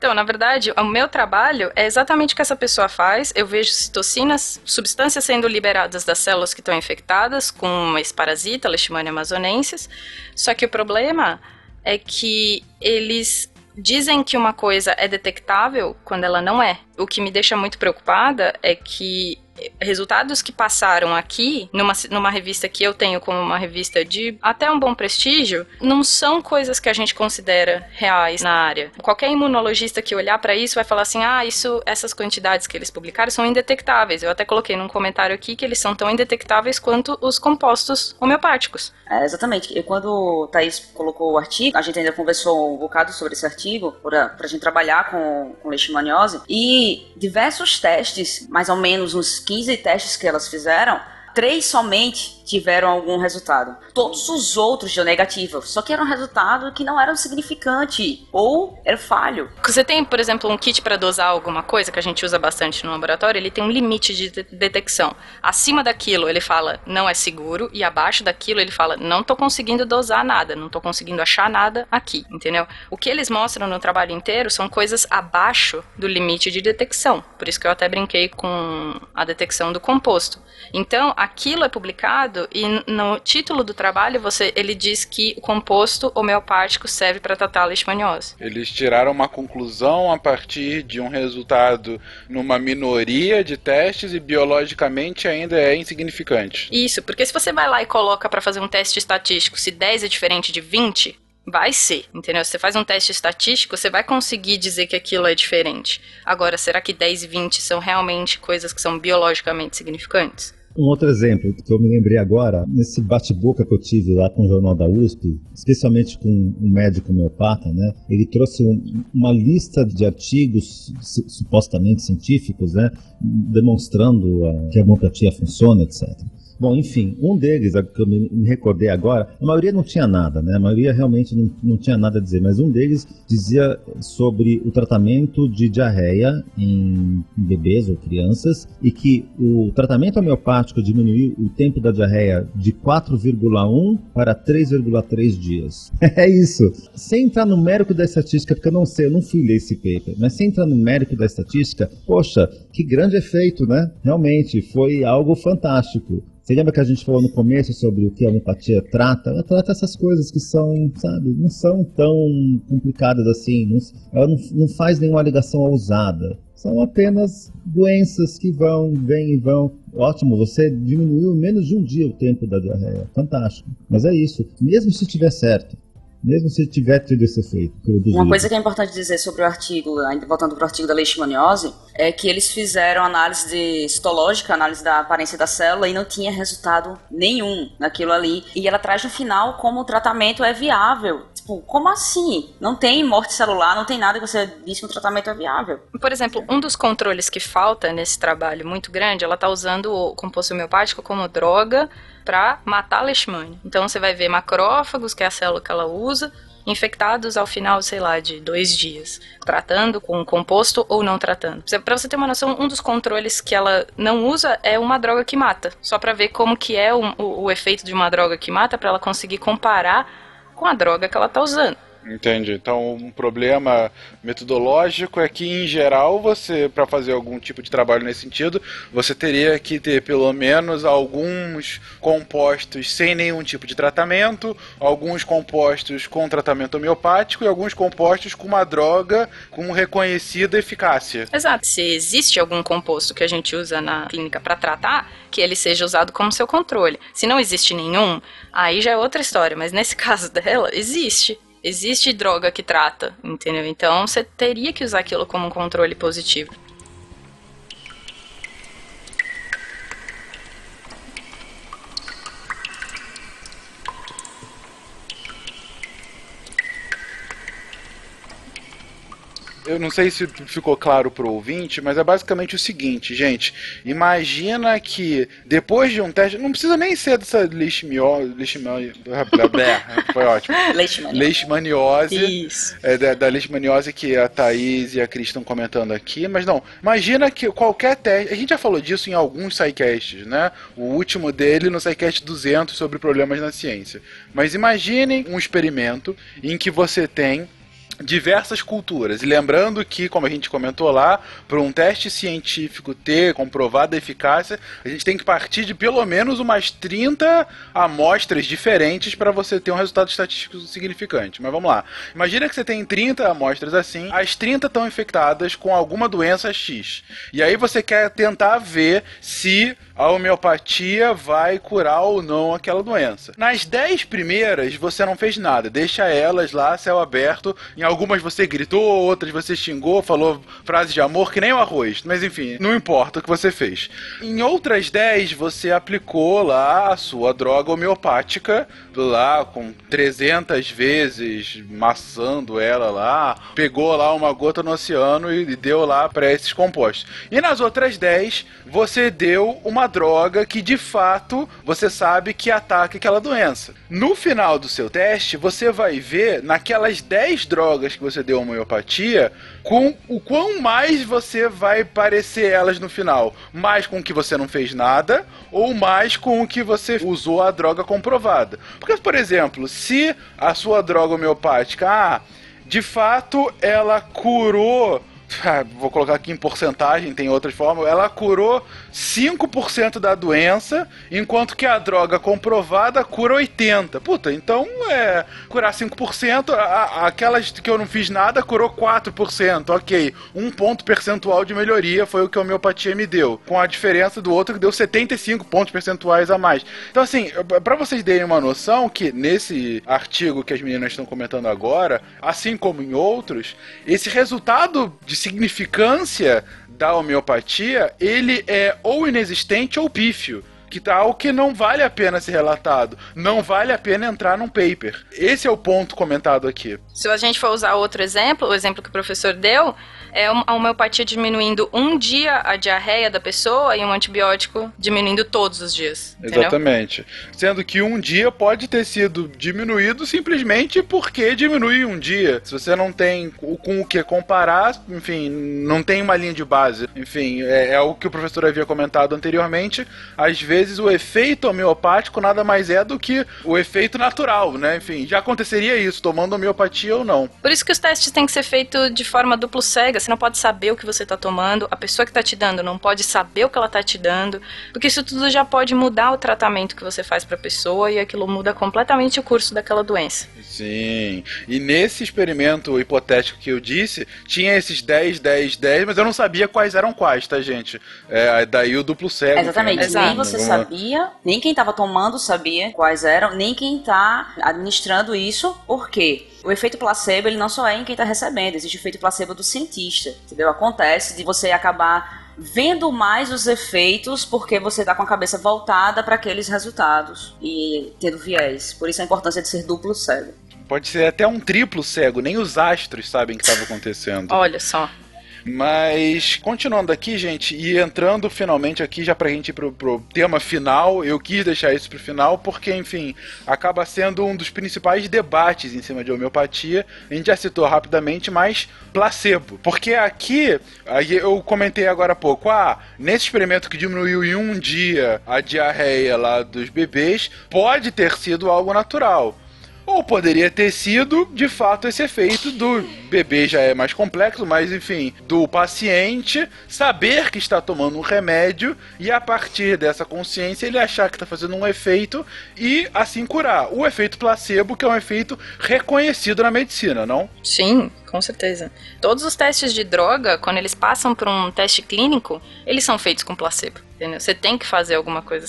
Então, na verdade, o meu trabalho é exatamente o que essa pessoa faz. Eu vejo citocinas, substâncias sendo liberadas das células que estão infectadas com esse parasita, Leishmania amazonensis. Só que o problema é que eles dizem que uma coisa é detectável quando ela não é. O que me deixa muito preocupada é que resultados que passaram aqui, numa, numa revista que eu tenho como uma revista de até um bom prestígio, não são coisas que a gente considera reais na área. Qualquer imunologista que olhar para isso vai falar assim: ah, isso, essas quantidades que eles publicaram são indetectáveis. Eu até coloquei num comentário aqui que eles são tão indetectáveis quanto os compostos homeopáticos. É, exatamente. E quando o Thaís colocou o artigo, a gente ainda conversou um bocado sobre esse artigo, para a gente trabalhar com, com leishmaniose, e diversos testes, mais ou menos uns 15 testes que elas fizeram, três somente tiveram algum resultado. Todos os outros deu negativo, só que era um resultado que não era significante ou era falho. Você tem, por exemplo, um kit para dosar alguma coisa que a gente usa bastante no laboratório, ele tem um limite de detecção. Acima daquilo ele fala não é seguro e abaixo daquilo ele fala não estou conseguindo dosar nada, não estou conseguindo achar nada aqui, entendeu? O que eles mostram no trabalho inteiro são coisas abaixo do limite de detecção. Por isso que eu até brinquei com a detecção do composto. Então, aquilo é publicado e no título do trabalho você ele diz que o composto homeopático serve para tratar a leishmaniose. Eles tiraram uma conclusão a partir de um resultado numa minoria de testes e biologicamente ainda é insignificante. Isso, porque se você vai lá e coloca para fazer um teste estatístico se 10 é diferente de 20, Vai ser, entendeu? Você faz um teste estatístico, você vai conseguir dizer que aquilo é diferente. Agora, será que 10 e 20 são realmente coisas que são biologicamente significantes? Um outro exemplo que eu me lembrei agora, nesse bate-boca que eu tive lá com o Jornal da USP, especialmente com um médico homeopata, né? Ele trouxe um, uma lista de artigos supostamente científicos, né? Demonstrando a, que a homeopatia funciona, etc. Bom, enfim, um deles, que eu me, recordei agora, a maioria não tinha nada, né? A maioria realmente não, não tinha nada a dizer, mas um deles dizia sobre o tratamento de diarreia em bebês ou crianças e que o tratamento homeopático diminuiu o tempo da diarreia de 4,1 para 3,3 dias. é isso. Sem entrar no mérito da estatística, porque eu não sei, eu não fui ler esse paper, mas sem entrar no mérito da estatística, poxa, que grande efeito, né? Realmente, foi algo fantástico. Você lembra que a gente falou no começo sobre o que a homeopatia trata? Ela trata essas coisas que são, sabe, não são tão complicadas assim. Ela não, não faz nenhuma ligação ousada. São apenas doenças que vão, vêm e vão. Ótimo, você diminuiu menos de um dia o tempo da diarreia. Fantástico. Mas é isso. Mesmo se tiver certo, mesmo se tiver tido esse efeito. Uma coisa que é importante dizer sobre o artigo, ainda voltando para o artigo da leishmaniose, é que eles fizeram análise de histológica, análise da aparência da célula e não tinha resultado nenhum naquilo ali. E ela traz no final como o tratamento é viável. Tipo, como assim? Não tem morte celular, não tem nada que você disse que o tratamento é viável. Por exemplo, um dos controles que falta nesse trabalho muito grande, ela está usando o composto homeopático como droga para matar a leishmania. Então você vai ver macrófagos, que é a célula que ela usa, infectados ao final, sei lá, de dois dias, tratando com composto ou não tratando. Para você ter uma noção, um dos controles que ela não usa é uma droga que mata, só para ver como que é o, o, o efeito de uma droga que mata, para ela conseguir comparar com a droga que ela está usando. Entendi. Então, um problema metodológico é que, em geral, você, para fazer algum tipo de trabalho nesse sentido, você teria que ter pelo menos alguns compostos sem nenhum tipo de tratamento, alguns compostos com tratamento homeopático e alguns compostos com uma droga com reconhecida eficácia. Exato. Se existe algum composto que a gente usa na clínica para tratar, que ele seja usado como seu controle. Se não existe nenhum, aí já é outra história, mas nesse caso dela, existe existe droga que trata, entendeu? Então você teria que usar aquilo como um controle positivo. Eu não sei se ficou claro pro ouvinte, mas é basicamente o seguinte, gente. Imagina que depois de um teste, não precisa nem ser dessa leishmaniose, leishmaniose foi ótimo. Leishmaniose. Leishmaniose. Isso. É, da, da leishmaniose que a Thaís e a Cris estão comentando aqui, mas não. Imagina que qualquer teste, a gente já falou disso em alguns sidecasts, né? O último dele no sidecast 200 sobre problemas na ciência. Mas imaginem um experimento em que você tem diversas culturas. E lembrando que, como a gente comentou lá, para um teste científico ter comprovada eficácia, a gente tem que partir de pelo menos umas 30 amostras diferentes para você ter um resultado estatístico significante. Mas vamos lá. Imagina que você tem 30 amostras assim, as 30 estão infectadas com alguma doença X. E aí você quer tentar ver se a homeopatia vai curar ou não aquela doença. Nas 10 primeiras, você não fez nada, deixa elas lá, céu aberto. Em algumas você gritou, outras você xingou, falou frases de amor, que nem o arroz. Mas enfim, não importa o que você fez. Em outras 10, você aplicou lá a sua droga homeopática, lá com 300 vezes, maçando ela lá, pegou lá uma gota no oceano e deu lá para esses compostos. E nas outras 10, você deu uma droga que de fato você sabe que ataca aquela doença. No final do seu teste, você vai ver naquelas 10 drogas que você deu homeopatia, com o quão mais você vai parecer elas no final. Mais com que você não fez nada, ou mais com o que você usou a droga comprovada. Porque, por exemplo, se a sua droga homeopática, ah, de fato ela curou vou colocar aqui em porcentagem, tem outras formas, ela curou 5% da doença, enquanto que a droga comprovada cura 80%. Puta, então é curar 5%, a, aquelas que eu não fiz nada curou 4%. Ok, um ponto percentual de melhoria foi o que a homeopatia me deu, com a diferença do outro que deu 75 pontos percentuais a mais. Então, assim, para vocês terem uma noção que nesse artigo que as meninas estão comentando agora, assim como em outros, esse resultado de significância da homeopatia, ele é ou inexistente ou pífio que tal que não vale a pena ser relatado, não vale a pena entrar num paper. Esse é o ponto comentado aqui. Se a gente for usar outro exemplo, o exemplo que o professor deu, é a homeopatia diminuindo um dia a diarreia da pessoa e um antibiótico diminuindo todos os dias. Entendeu? Exatamente. Sendo que um dia pode ter sido diminuído simplesmente porque diminui um dia. Se você não tem com o que comparar, enfim, não tem uma linha de base. Enfim, é, é o que o professor havia comentado anteriormente. Às vezes o efeito homeopático nada mais é do que o efeito natural, né? Enfim, já aconteceria isso, tomando homeopatia ou não. Por isso que os testes têm que ser feitos de forma duplo cega você não pode saber o que você está tomando, a pessoa que está te dando não pode saber o que ela está te dando, porque isso tudo já pode mudar o tratamento que você faz para a pessoa e aquilo muda completamente o curso daquela doença. Sim. E nesse experimento hipotético que eu disse, tinha esses 10, 10, 10, mas eu não sabia quais eram quais, tá, gente? É, daí o duplo cego. Exatamente. Enfim, nem você sabia, nem quem estava tomando sabia quais eram, nem quem está administrando isso, por quê? O efeito placebo, ele não só é em quem está recebendo, existe o efeito placebo do cientista, entendeu? Acontece de você acabar vendo mais os efeitos porque você está com a cabeça voltada para aqueles resultados e tendo viés. Por isso a importância de ser duplo cego. Pode ser até um triplo cego, nem os astros sabem o que estava acontecendo. Olha só. Mas, continuando aqui, gente, e entrando finalmente aqui já pra gente ir pro, pro tema final, eu quis deixar isso pro final porque, enfim, acaba sendo um dos principais debates em cima de homeopatia. A gente já citou rapidamente, mas placebo. Porque aqui, aí eu comentei agora há pouco, ah, nesse experimento que diminuiu em um dia a diarreia lá dos bebês, pode ter sido algo natural. Ou poderia ter sido, de fato, esse efeito do bebê já é mais complexo, mas enfim, do paciente saber que está tomando um remédio e a partir dessa consciência ele achar que está fazendo um efeito e assim curar. O efeito placebo, que é um efeito reconhecido na medicina, não? Sim, com certeza. Todos os testes de droga, quando eles passam por um teste clínico, eles são feitos com placebo. Entendeu? Você tem que fazer alguma coisa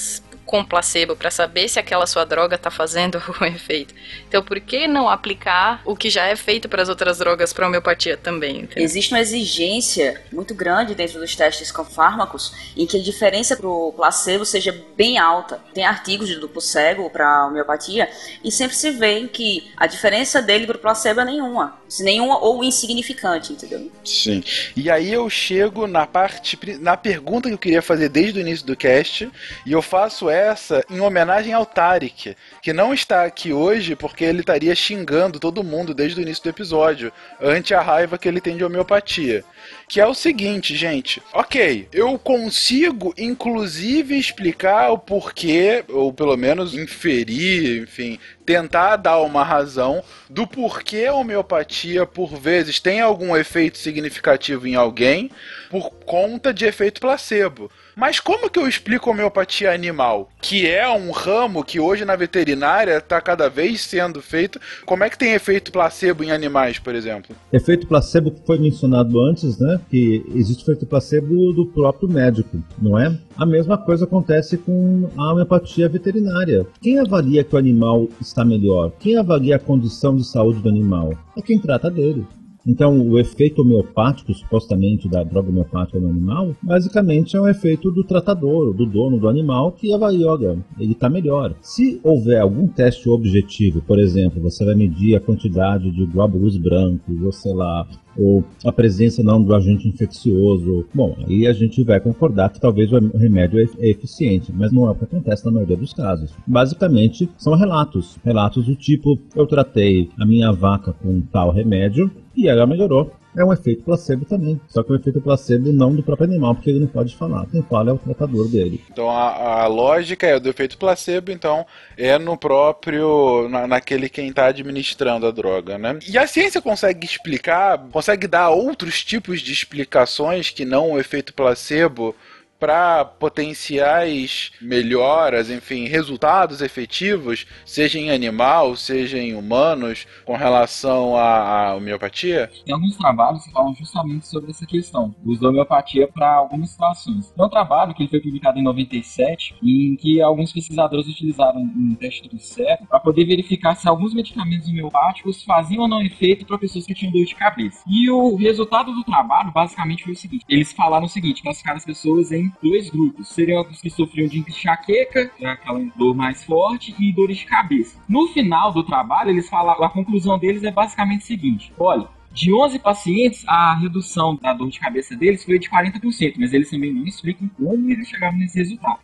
com placebo para saber se aquela sua droga está fazendo o efeito. Então, por que não aplicar o que já é feito para as outras drogas para homeopatia também? Entendeu? Existe uma exigência muito grande dentro dos testes com fármacos em que a diferença para o placebo seja bem alta. Tem artigos de duplo cego para homeopatia e sempre se vê que a diferença dele para o placebo é nenhuma, nenhuma ou insignificante, entendeu? Sim. E aí eu chego na parte, na pergunta que eu queria fazer desde o início do cast e eu faço essa essa em homenagem ao Tarek, que não está aqui hoje porque ele estaria xingando todo mundo desde o início do episódio, ante a raiva que ele tem de homeopatia. que é o seguinte, gente. Ok, eu consigo, inclusive, explicar o porquê, ou pelo menos inferir, enfim, tentar dar uma razão do porquê a homeopatia, por vezes, tem algum efeito significativo em alguém por conta de efeito placebo. Mas como que eu explico homeopatia animal? Que é um ramo que hoje na veterinária está cada vez sendo feito. Como é que tem efeito placebo em animais, por exemplo? Efeito placebo que foi mencionado antes, né? Que existe efeito placebo do próprio médico, não é? A mesma coisa acontece com a homeopatia veterinária. Quem avalia que o animal está melhor? Quem avalia a condição de saúde do animal? É quem trata dele. Então, o efeito homeopático, supostamente, da droga homeopática no animal, basicamente é um efeito do tratador, do dono do animal, que avalia, olha, ele está melhor. Se houver algum teste objetivo, por exemplo, você vai medir a quantidade de glóbulos brancos, ou sei lá, ou a presença não do agente infeccioso, bom, aí a gente vai concordar que talvez o remédio é eficiente, mas não é o que acontece na maioria dos casos. Basicamente, são relatos. Relatos do tipo, eu tratei a minha vaca com tal remédio, e ela melhorou. É um efeito placebo também. Só que é um efeito placebo não do próprio animal, porque ele não pode falar. Quem fala é o tratador dele. Então a, a lógica é do efeito placebo, então é no próprio. Na, naquele quem está administrando a droga, né? E a ciência consegue explicar, consegue dar outros tipos de explicações que não o efeito placebo para potenciais melhoras, enfim, resultados efetivos, seja em animal, seja em humanos, com relação à, homeopatia? Tem alguns trabalhos que falam justamente sobre essa questão, o uso da homeopatia para algumas situações. Tem um trabalho que foi publicado em 97, em que alguns pesquisadores utilizaram um teste do cego para poder verificar se alguns medicamentos homeopáticos faziam ou não efeito para pessoas que tinham dor de cabeça. E o resultado do trabalho basicamente foi o seguinte: eles falaram o seguinte, classificaram as pessoas em dois grupos. Seriam os que sofriam de enxaqueca, que é aquela dor mais forte, e dores de cabeça. No final do trabalho, eles falaram, a conclusão deles é basicamente o seguinte: olha, de 11 pacientes, a redução da dor de cabeça deles foi de 40%, mas eles também não explicam como eles chegaram nesse resultado.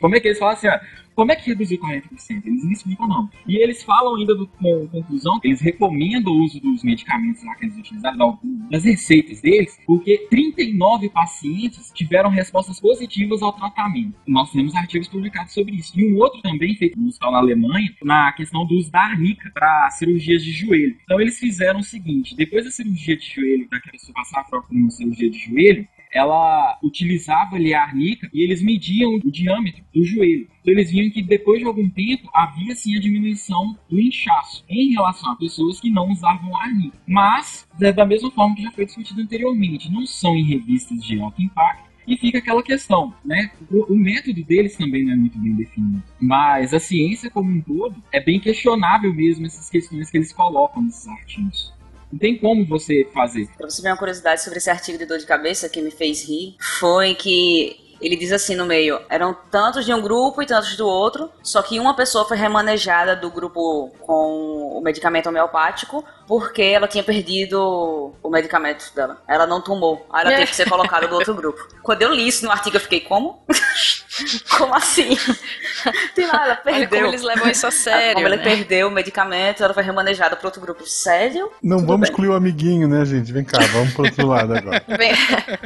Como é que eles falam assim, como é que reduziu 40%? Eles não explicam, não. E eles falam ainda do, com conclusão, eles recomendam o uso dos medicamentos lá que eles utilizaram, das receitas deles, porque 39 pacientes tiveram respostas positivas ao tratamento. Nós temos artigos publicados sobre isso. E um outro também, feito no hospital na Alemanha, na questão do uso da arnica para cirurgias de joelho. Então eles fizeram o seguinte, depois da cirurgia de joelho, para que a pessoa passar uma cirurgia de joelho, ela utilizava ali a arnica e eles mediam o diâmetro do joelho. Então eles viam que depois de algum tempo havia sim a diminuição do inchaço em relação a pessoas que não usavam arnica. Mas, da mesma forma que já foi discutido anteriormente, não são em revistas de alto impacto, e fica aquela questão, né? O, o, método deles também não é muito bem definido. Mas a ciência como um todo é bem questionável mesmo essas questões que eles colocam nesses artigos. Não tem como você fazer. Pra você ver uma curiosidade sobre esse artigo de dor de cabeça que me fez rir, foi que ele diz assim no meio: eram tantos de um grupo e tantos do outro, só que uma pessoa foi remanejada do grupo com o medicamento homeopático porque ela tinha perdido o medicamento dela. Ela não tomou. Aí ela teve que ser colocada do outro grupo. Quando eu li isso no artigo, eu fiquei, como? como assim? Tem lá, ela perdeu. Olha como eles levam isso a sério. Como né? ela perdeu o medicamento, ela foi remanejada para outro grupo. Sério? Não Tudo vamos bem. excluir o amiguinho, né, gente? Vem cá, vamos pro outro lado agora. Vem,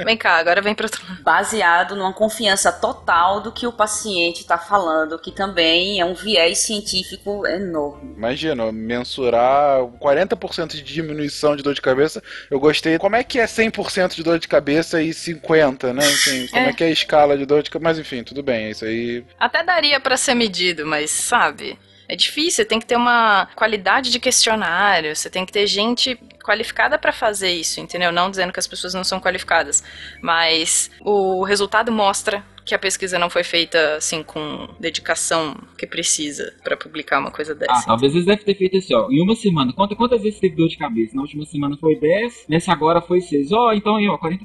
vem cá, agora vem pro outro lado. Baseado numa confiança total do que o paciente está falando, que também é um viés científico enorme. Imagina, mensurar 40% de diminuição de dor de cabeça. Eu gostei. Como é que é 100% de dor de cabeça e 50, né? Enfim, como é. É. que é a escala de dor de cabeça? Mas enfim, tudo bem. Isso aí. Até daria pra ser medido, mas sabe? É difícil, tem que ter uma qualidade de questionário, você tem que ter gente qualificada pra fazer isso, entendeu? Não dizendo que as pessoas não são qualificadas, mas o resultado mostra que a pesquisa não foi feita assim com dedicação que precisa pra publicar uma coisa Ah, dessa. talvez eles devem ter feito assim, ó. Em uma semana, quanta, quantas vezes teve dor de cabeça? Na última semana foi 10, nessa agora foi 6. Ó, então aí, ó, 40%.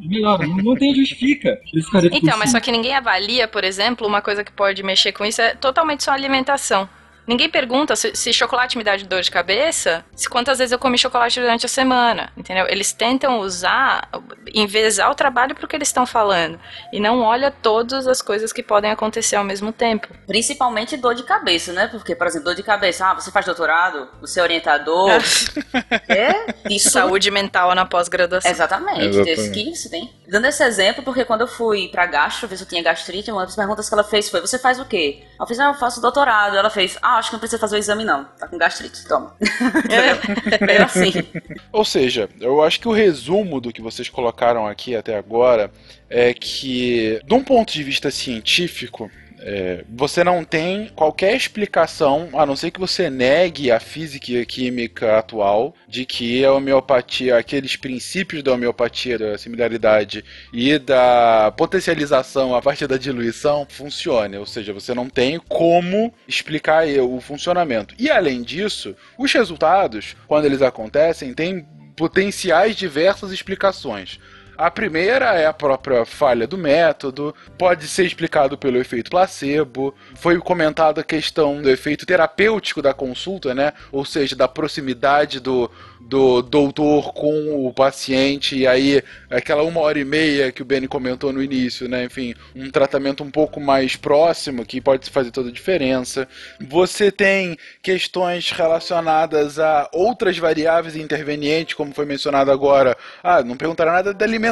Melhora, não, não tem justifica. Esse 40%. Então, mas só que ninguém avalia, por exemplo, uma coisa que pode mexer com isso é totalmente sua alimentação. Ninguém pergunta se, se chocolate me dá dor de cabeça, se quantas vezes eu comi chocolate durante a semana, entendeu? Eles tentam usar, envezar o trabalho pro que eles estão falando e não olha todas as coisas que podem acontecer ao mesmo tempo. Principalmente dor de cabeça, né? Porque, por exemplo, dor de cabeça, ah, você faz doutorado, você é orientador. é isso. Saúde mental na pós-graduação. Exatamente, Exatamente. Esse que isso tem. Dando esse exemplo, porque quando eu fui pra gastro, ver se eu tinha gastrite, uma das perguntas que ela fez foi: Você faz o quê? Eu fiz, ah, eu faço doutorado. Ela fez, ah, acho que não precisa fazer o exame, não. Tá com gastrite, toma. É meio assim. Ou seja, eu acho que o resumo do que vocês colocaram aqui até agora é que, de um ponto de vista científico, é, você não tem qualquer explicação, a não ser que você negue a física e a química atual, de que a homeopatia, aqueles princípios da homeopatia, da similaridade e da potencialização a partir da diluição funcione. Ou seja, você não tem como explicar o funcionamento. E além disso, os resultados, quando eles acontecem, têm potenciais diversas explicações. A primeira é a própria falha do método, pode ser explicado pelo efeito placebo. Foi comentada a questão do efeito terapêutico da consulta, né? Ou seja, da proximidade do, do doutor com o paciente, e aí aquela uma hora e meia que o Benny comentou no início, né? Enfim, um tratamento um pouco mais próximo que pode fazer toda a diferença. Você tem questões relacionadas a outras variáveis intervenientes, como foi mencionado agora. Ah, não perguntaram nada da alimentação,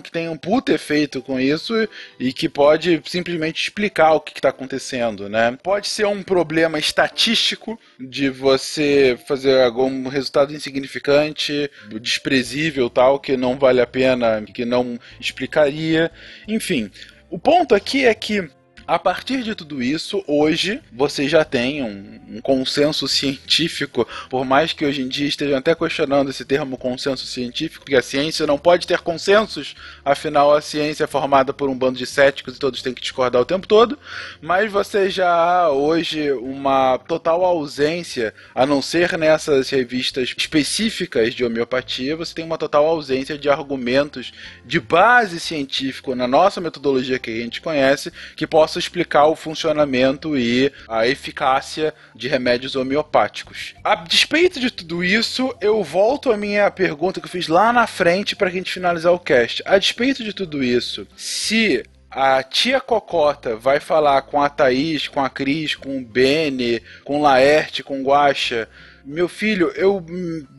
que tem um puta efeito com isso e que pode simplesmente explicar o que está acontecendo, né? Pode ser um problema estatístico de você fazer algum resultado insignificante, desprezível tal, que não vale a pena, que não explicaria. Enfim, o ponto aqui é que a partir de tudo isso, hoje você já tem um, um, consenso científico, por mais que hoje em dia estejam até questionando esse termo consenso científico, porque a ciência não pode ter consensos, afinal a ciência é formada por um bando de céticos e todos têm que discordar o tempo todo, mas você já há hoje uma total ausência, a não ser nessas revistas específicas de homeopatia, você tem uma total ausência de argumentos de base científica na nossa metodologia que a gente conhece, que possa explicar o funcionamento e a eficácia de remédios homeopáticos. A despeito de tudo isso, eu volto à minha pergunta que eu fiz lá na frente para a gente finalizar o cast. A despeito de tudo isso, se a tia Cocota vai falar com a Thaís, com a Cris, com o Bene, com o Laerte, com o Guaxa. Meu filho, eu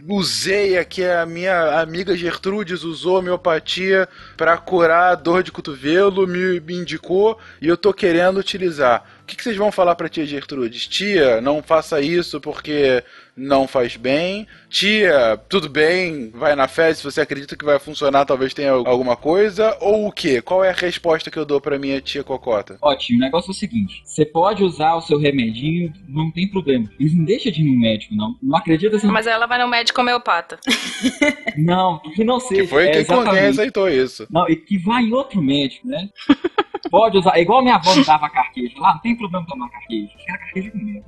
usei aqui, a minha amiga Gertrudes usou homeopatia para curar dor de cotovelo, me, me indicou e eu tô querendo utilizar. O que, que vocês vão falar pra tia Gertrudes? Tia, não faça isso porque não faz bem. Tia, tudo bem, vai na fé, se você acredita que vai funcionar, talvez tenha alguma coisa. Ou o quê? Qual é a resposta que eu dou pra minha tia Cocota? Ótimo, o negócio é o seguinte: você pode usar o seu remedinho, não tem problema. Eles não deixam de ir no médico, não. Não acredita assim. Mas ela vai no médico homeopata. não, que não seja. Que foi é, quem, exatamente. aceitou isso. Não, e que vai em outro médico, né? Pode usar, igual minha avó me dava carquejo. Lá, não tem problema tomar comigo.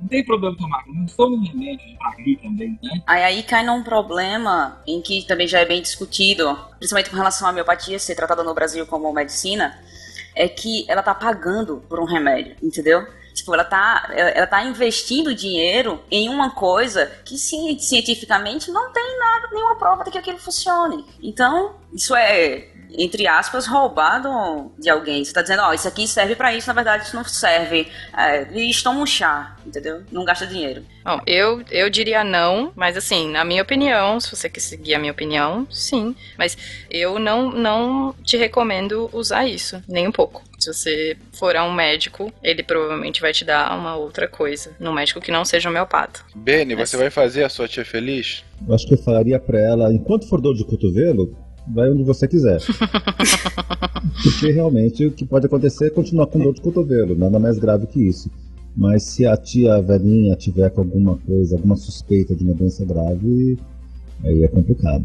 Não tem problema tomar. Não sou um remédio pra também, né? Aí, aí cai num problema em que também já é bem discutido, principalmente com relação à homeopatia ser tratada no Brasil como medicina, é que ela tá pagando por um remédio, entendeu? Tipo, ela tá, ela tá investindo dinheiro em uma coisa que ci- cientificamente não tem nada, nenhuma prova de que aquilo funcione. Então, isso é, entre aspas, roubado de alguém. Você tá dizendo, ó, isso aqui serve pra isso, na verdade isso não serve. É, eles tomam um chá, entendeu? Não gasta dinheiro. Bom, eu, eu diria não, mas assim, na minha opinião, se você quer seguir a minha opinião, sim. Mas eu não, não te recomendo usar isso, nem um pouco. Se você for a um médico, ele provavelmente vai te dar uma outra coisa. Num médico que não seja homeopata. Beni, você vai fazer a sua tia feliz? Eu acho que eu falaria pra ela, enquanto for dor de cotovelo, vai onde você quiser. Porque realmente o que pode acontecer é continuar com dor de cotovelo, nada mais grave que isso. Mas se a tia velhinha tiver com alguma coisa, alguma suspeita de uma doença grave, aí é complicado.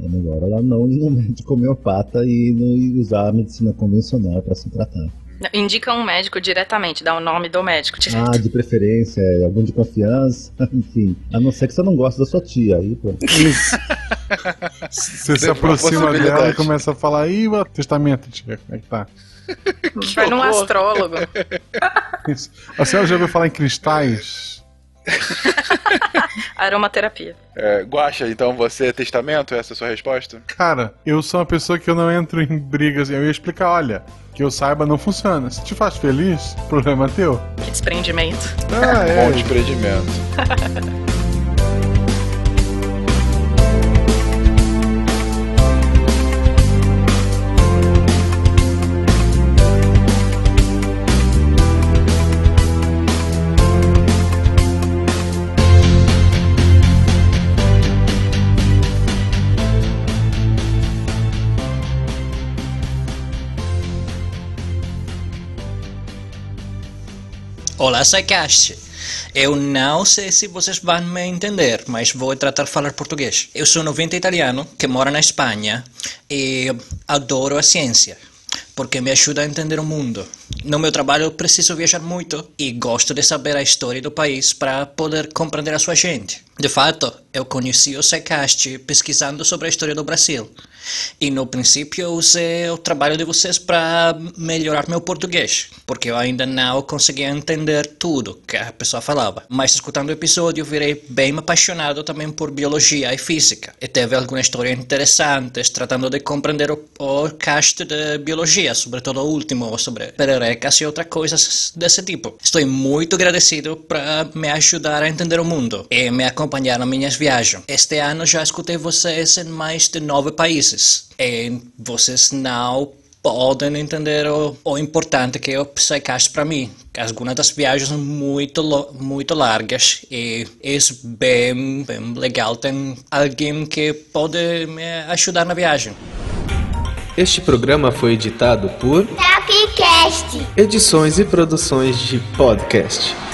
É melhor ela não ir no médico homeopata e não ir usar a medicina convencional para se tratar. Indica um médico diretamente, dá o nome do médico direto. Ah, de preferência, é algum de confiança, enfim. A não ser que você não goste da sua tia, aí, pô. Você se aproxima dela e começa a falar, ih, o testamento, tia, como é que tá? Vai num astrólogo. Isso. A senhora já ouviu falar em cristais? Aromaterapia. É, Guaxa, então você é testamento? Essa é a sua resposta? Cara, eu sou uma pessoa que eu não entro em brigas. Eu ia explicar, olha, que eu saiba não funciona. Se te faz feliz, problema teu. Que desprendimento. Ah, é. Bom desprendimento. Olá, Psycast. Eu não sei se vocês vão me entender, mas vou tratar de falar português. Eu sou 90 italiano que mora na Espanha e adoro a ciência, porque me ajuda a entender o mundo. No meu trabalho eu preciso viajar muito e gosto de saber a história do país para poder compreender a sua gente. De fato, eu conheci o Psycast pesquisando sobre a história do Brasil. E no princípio eu usei o trabalho de vocês para melhorar meu português, porque eu ainda não conseguia entender tudo que a pessoa falava. Mas escutando o episódio, eu virei bem apaixonado também por biologia e física. E teve algumas histórias interessantes, tratando de compreender o, o cast de biologia, sobretudo o último, sobre pererecas e outras coisas desse tipo. Estou muito agradecido para me ajudar a entender o mundo e me acompanhar nas minhas viagens. Este ano já escutei vocês em mais de nove países. E vocês não podem entender o, o importante que é o Psycast para mim. Algumas das viagens são muito, muito largas e é bem, bem legal ter alguém que pode me ajudar na viagem. Este programa foi editado por Tapcast. Edições e Produções de Podcast.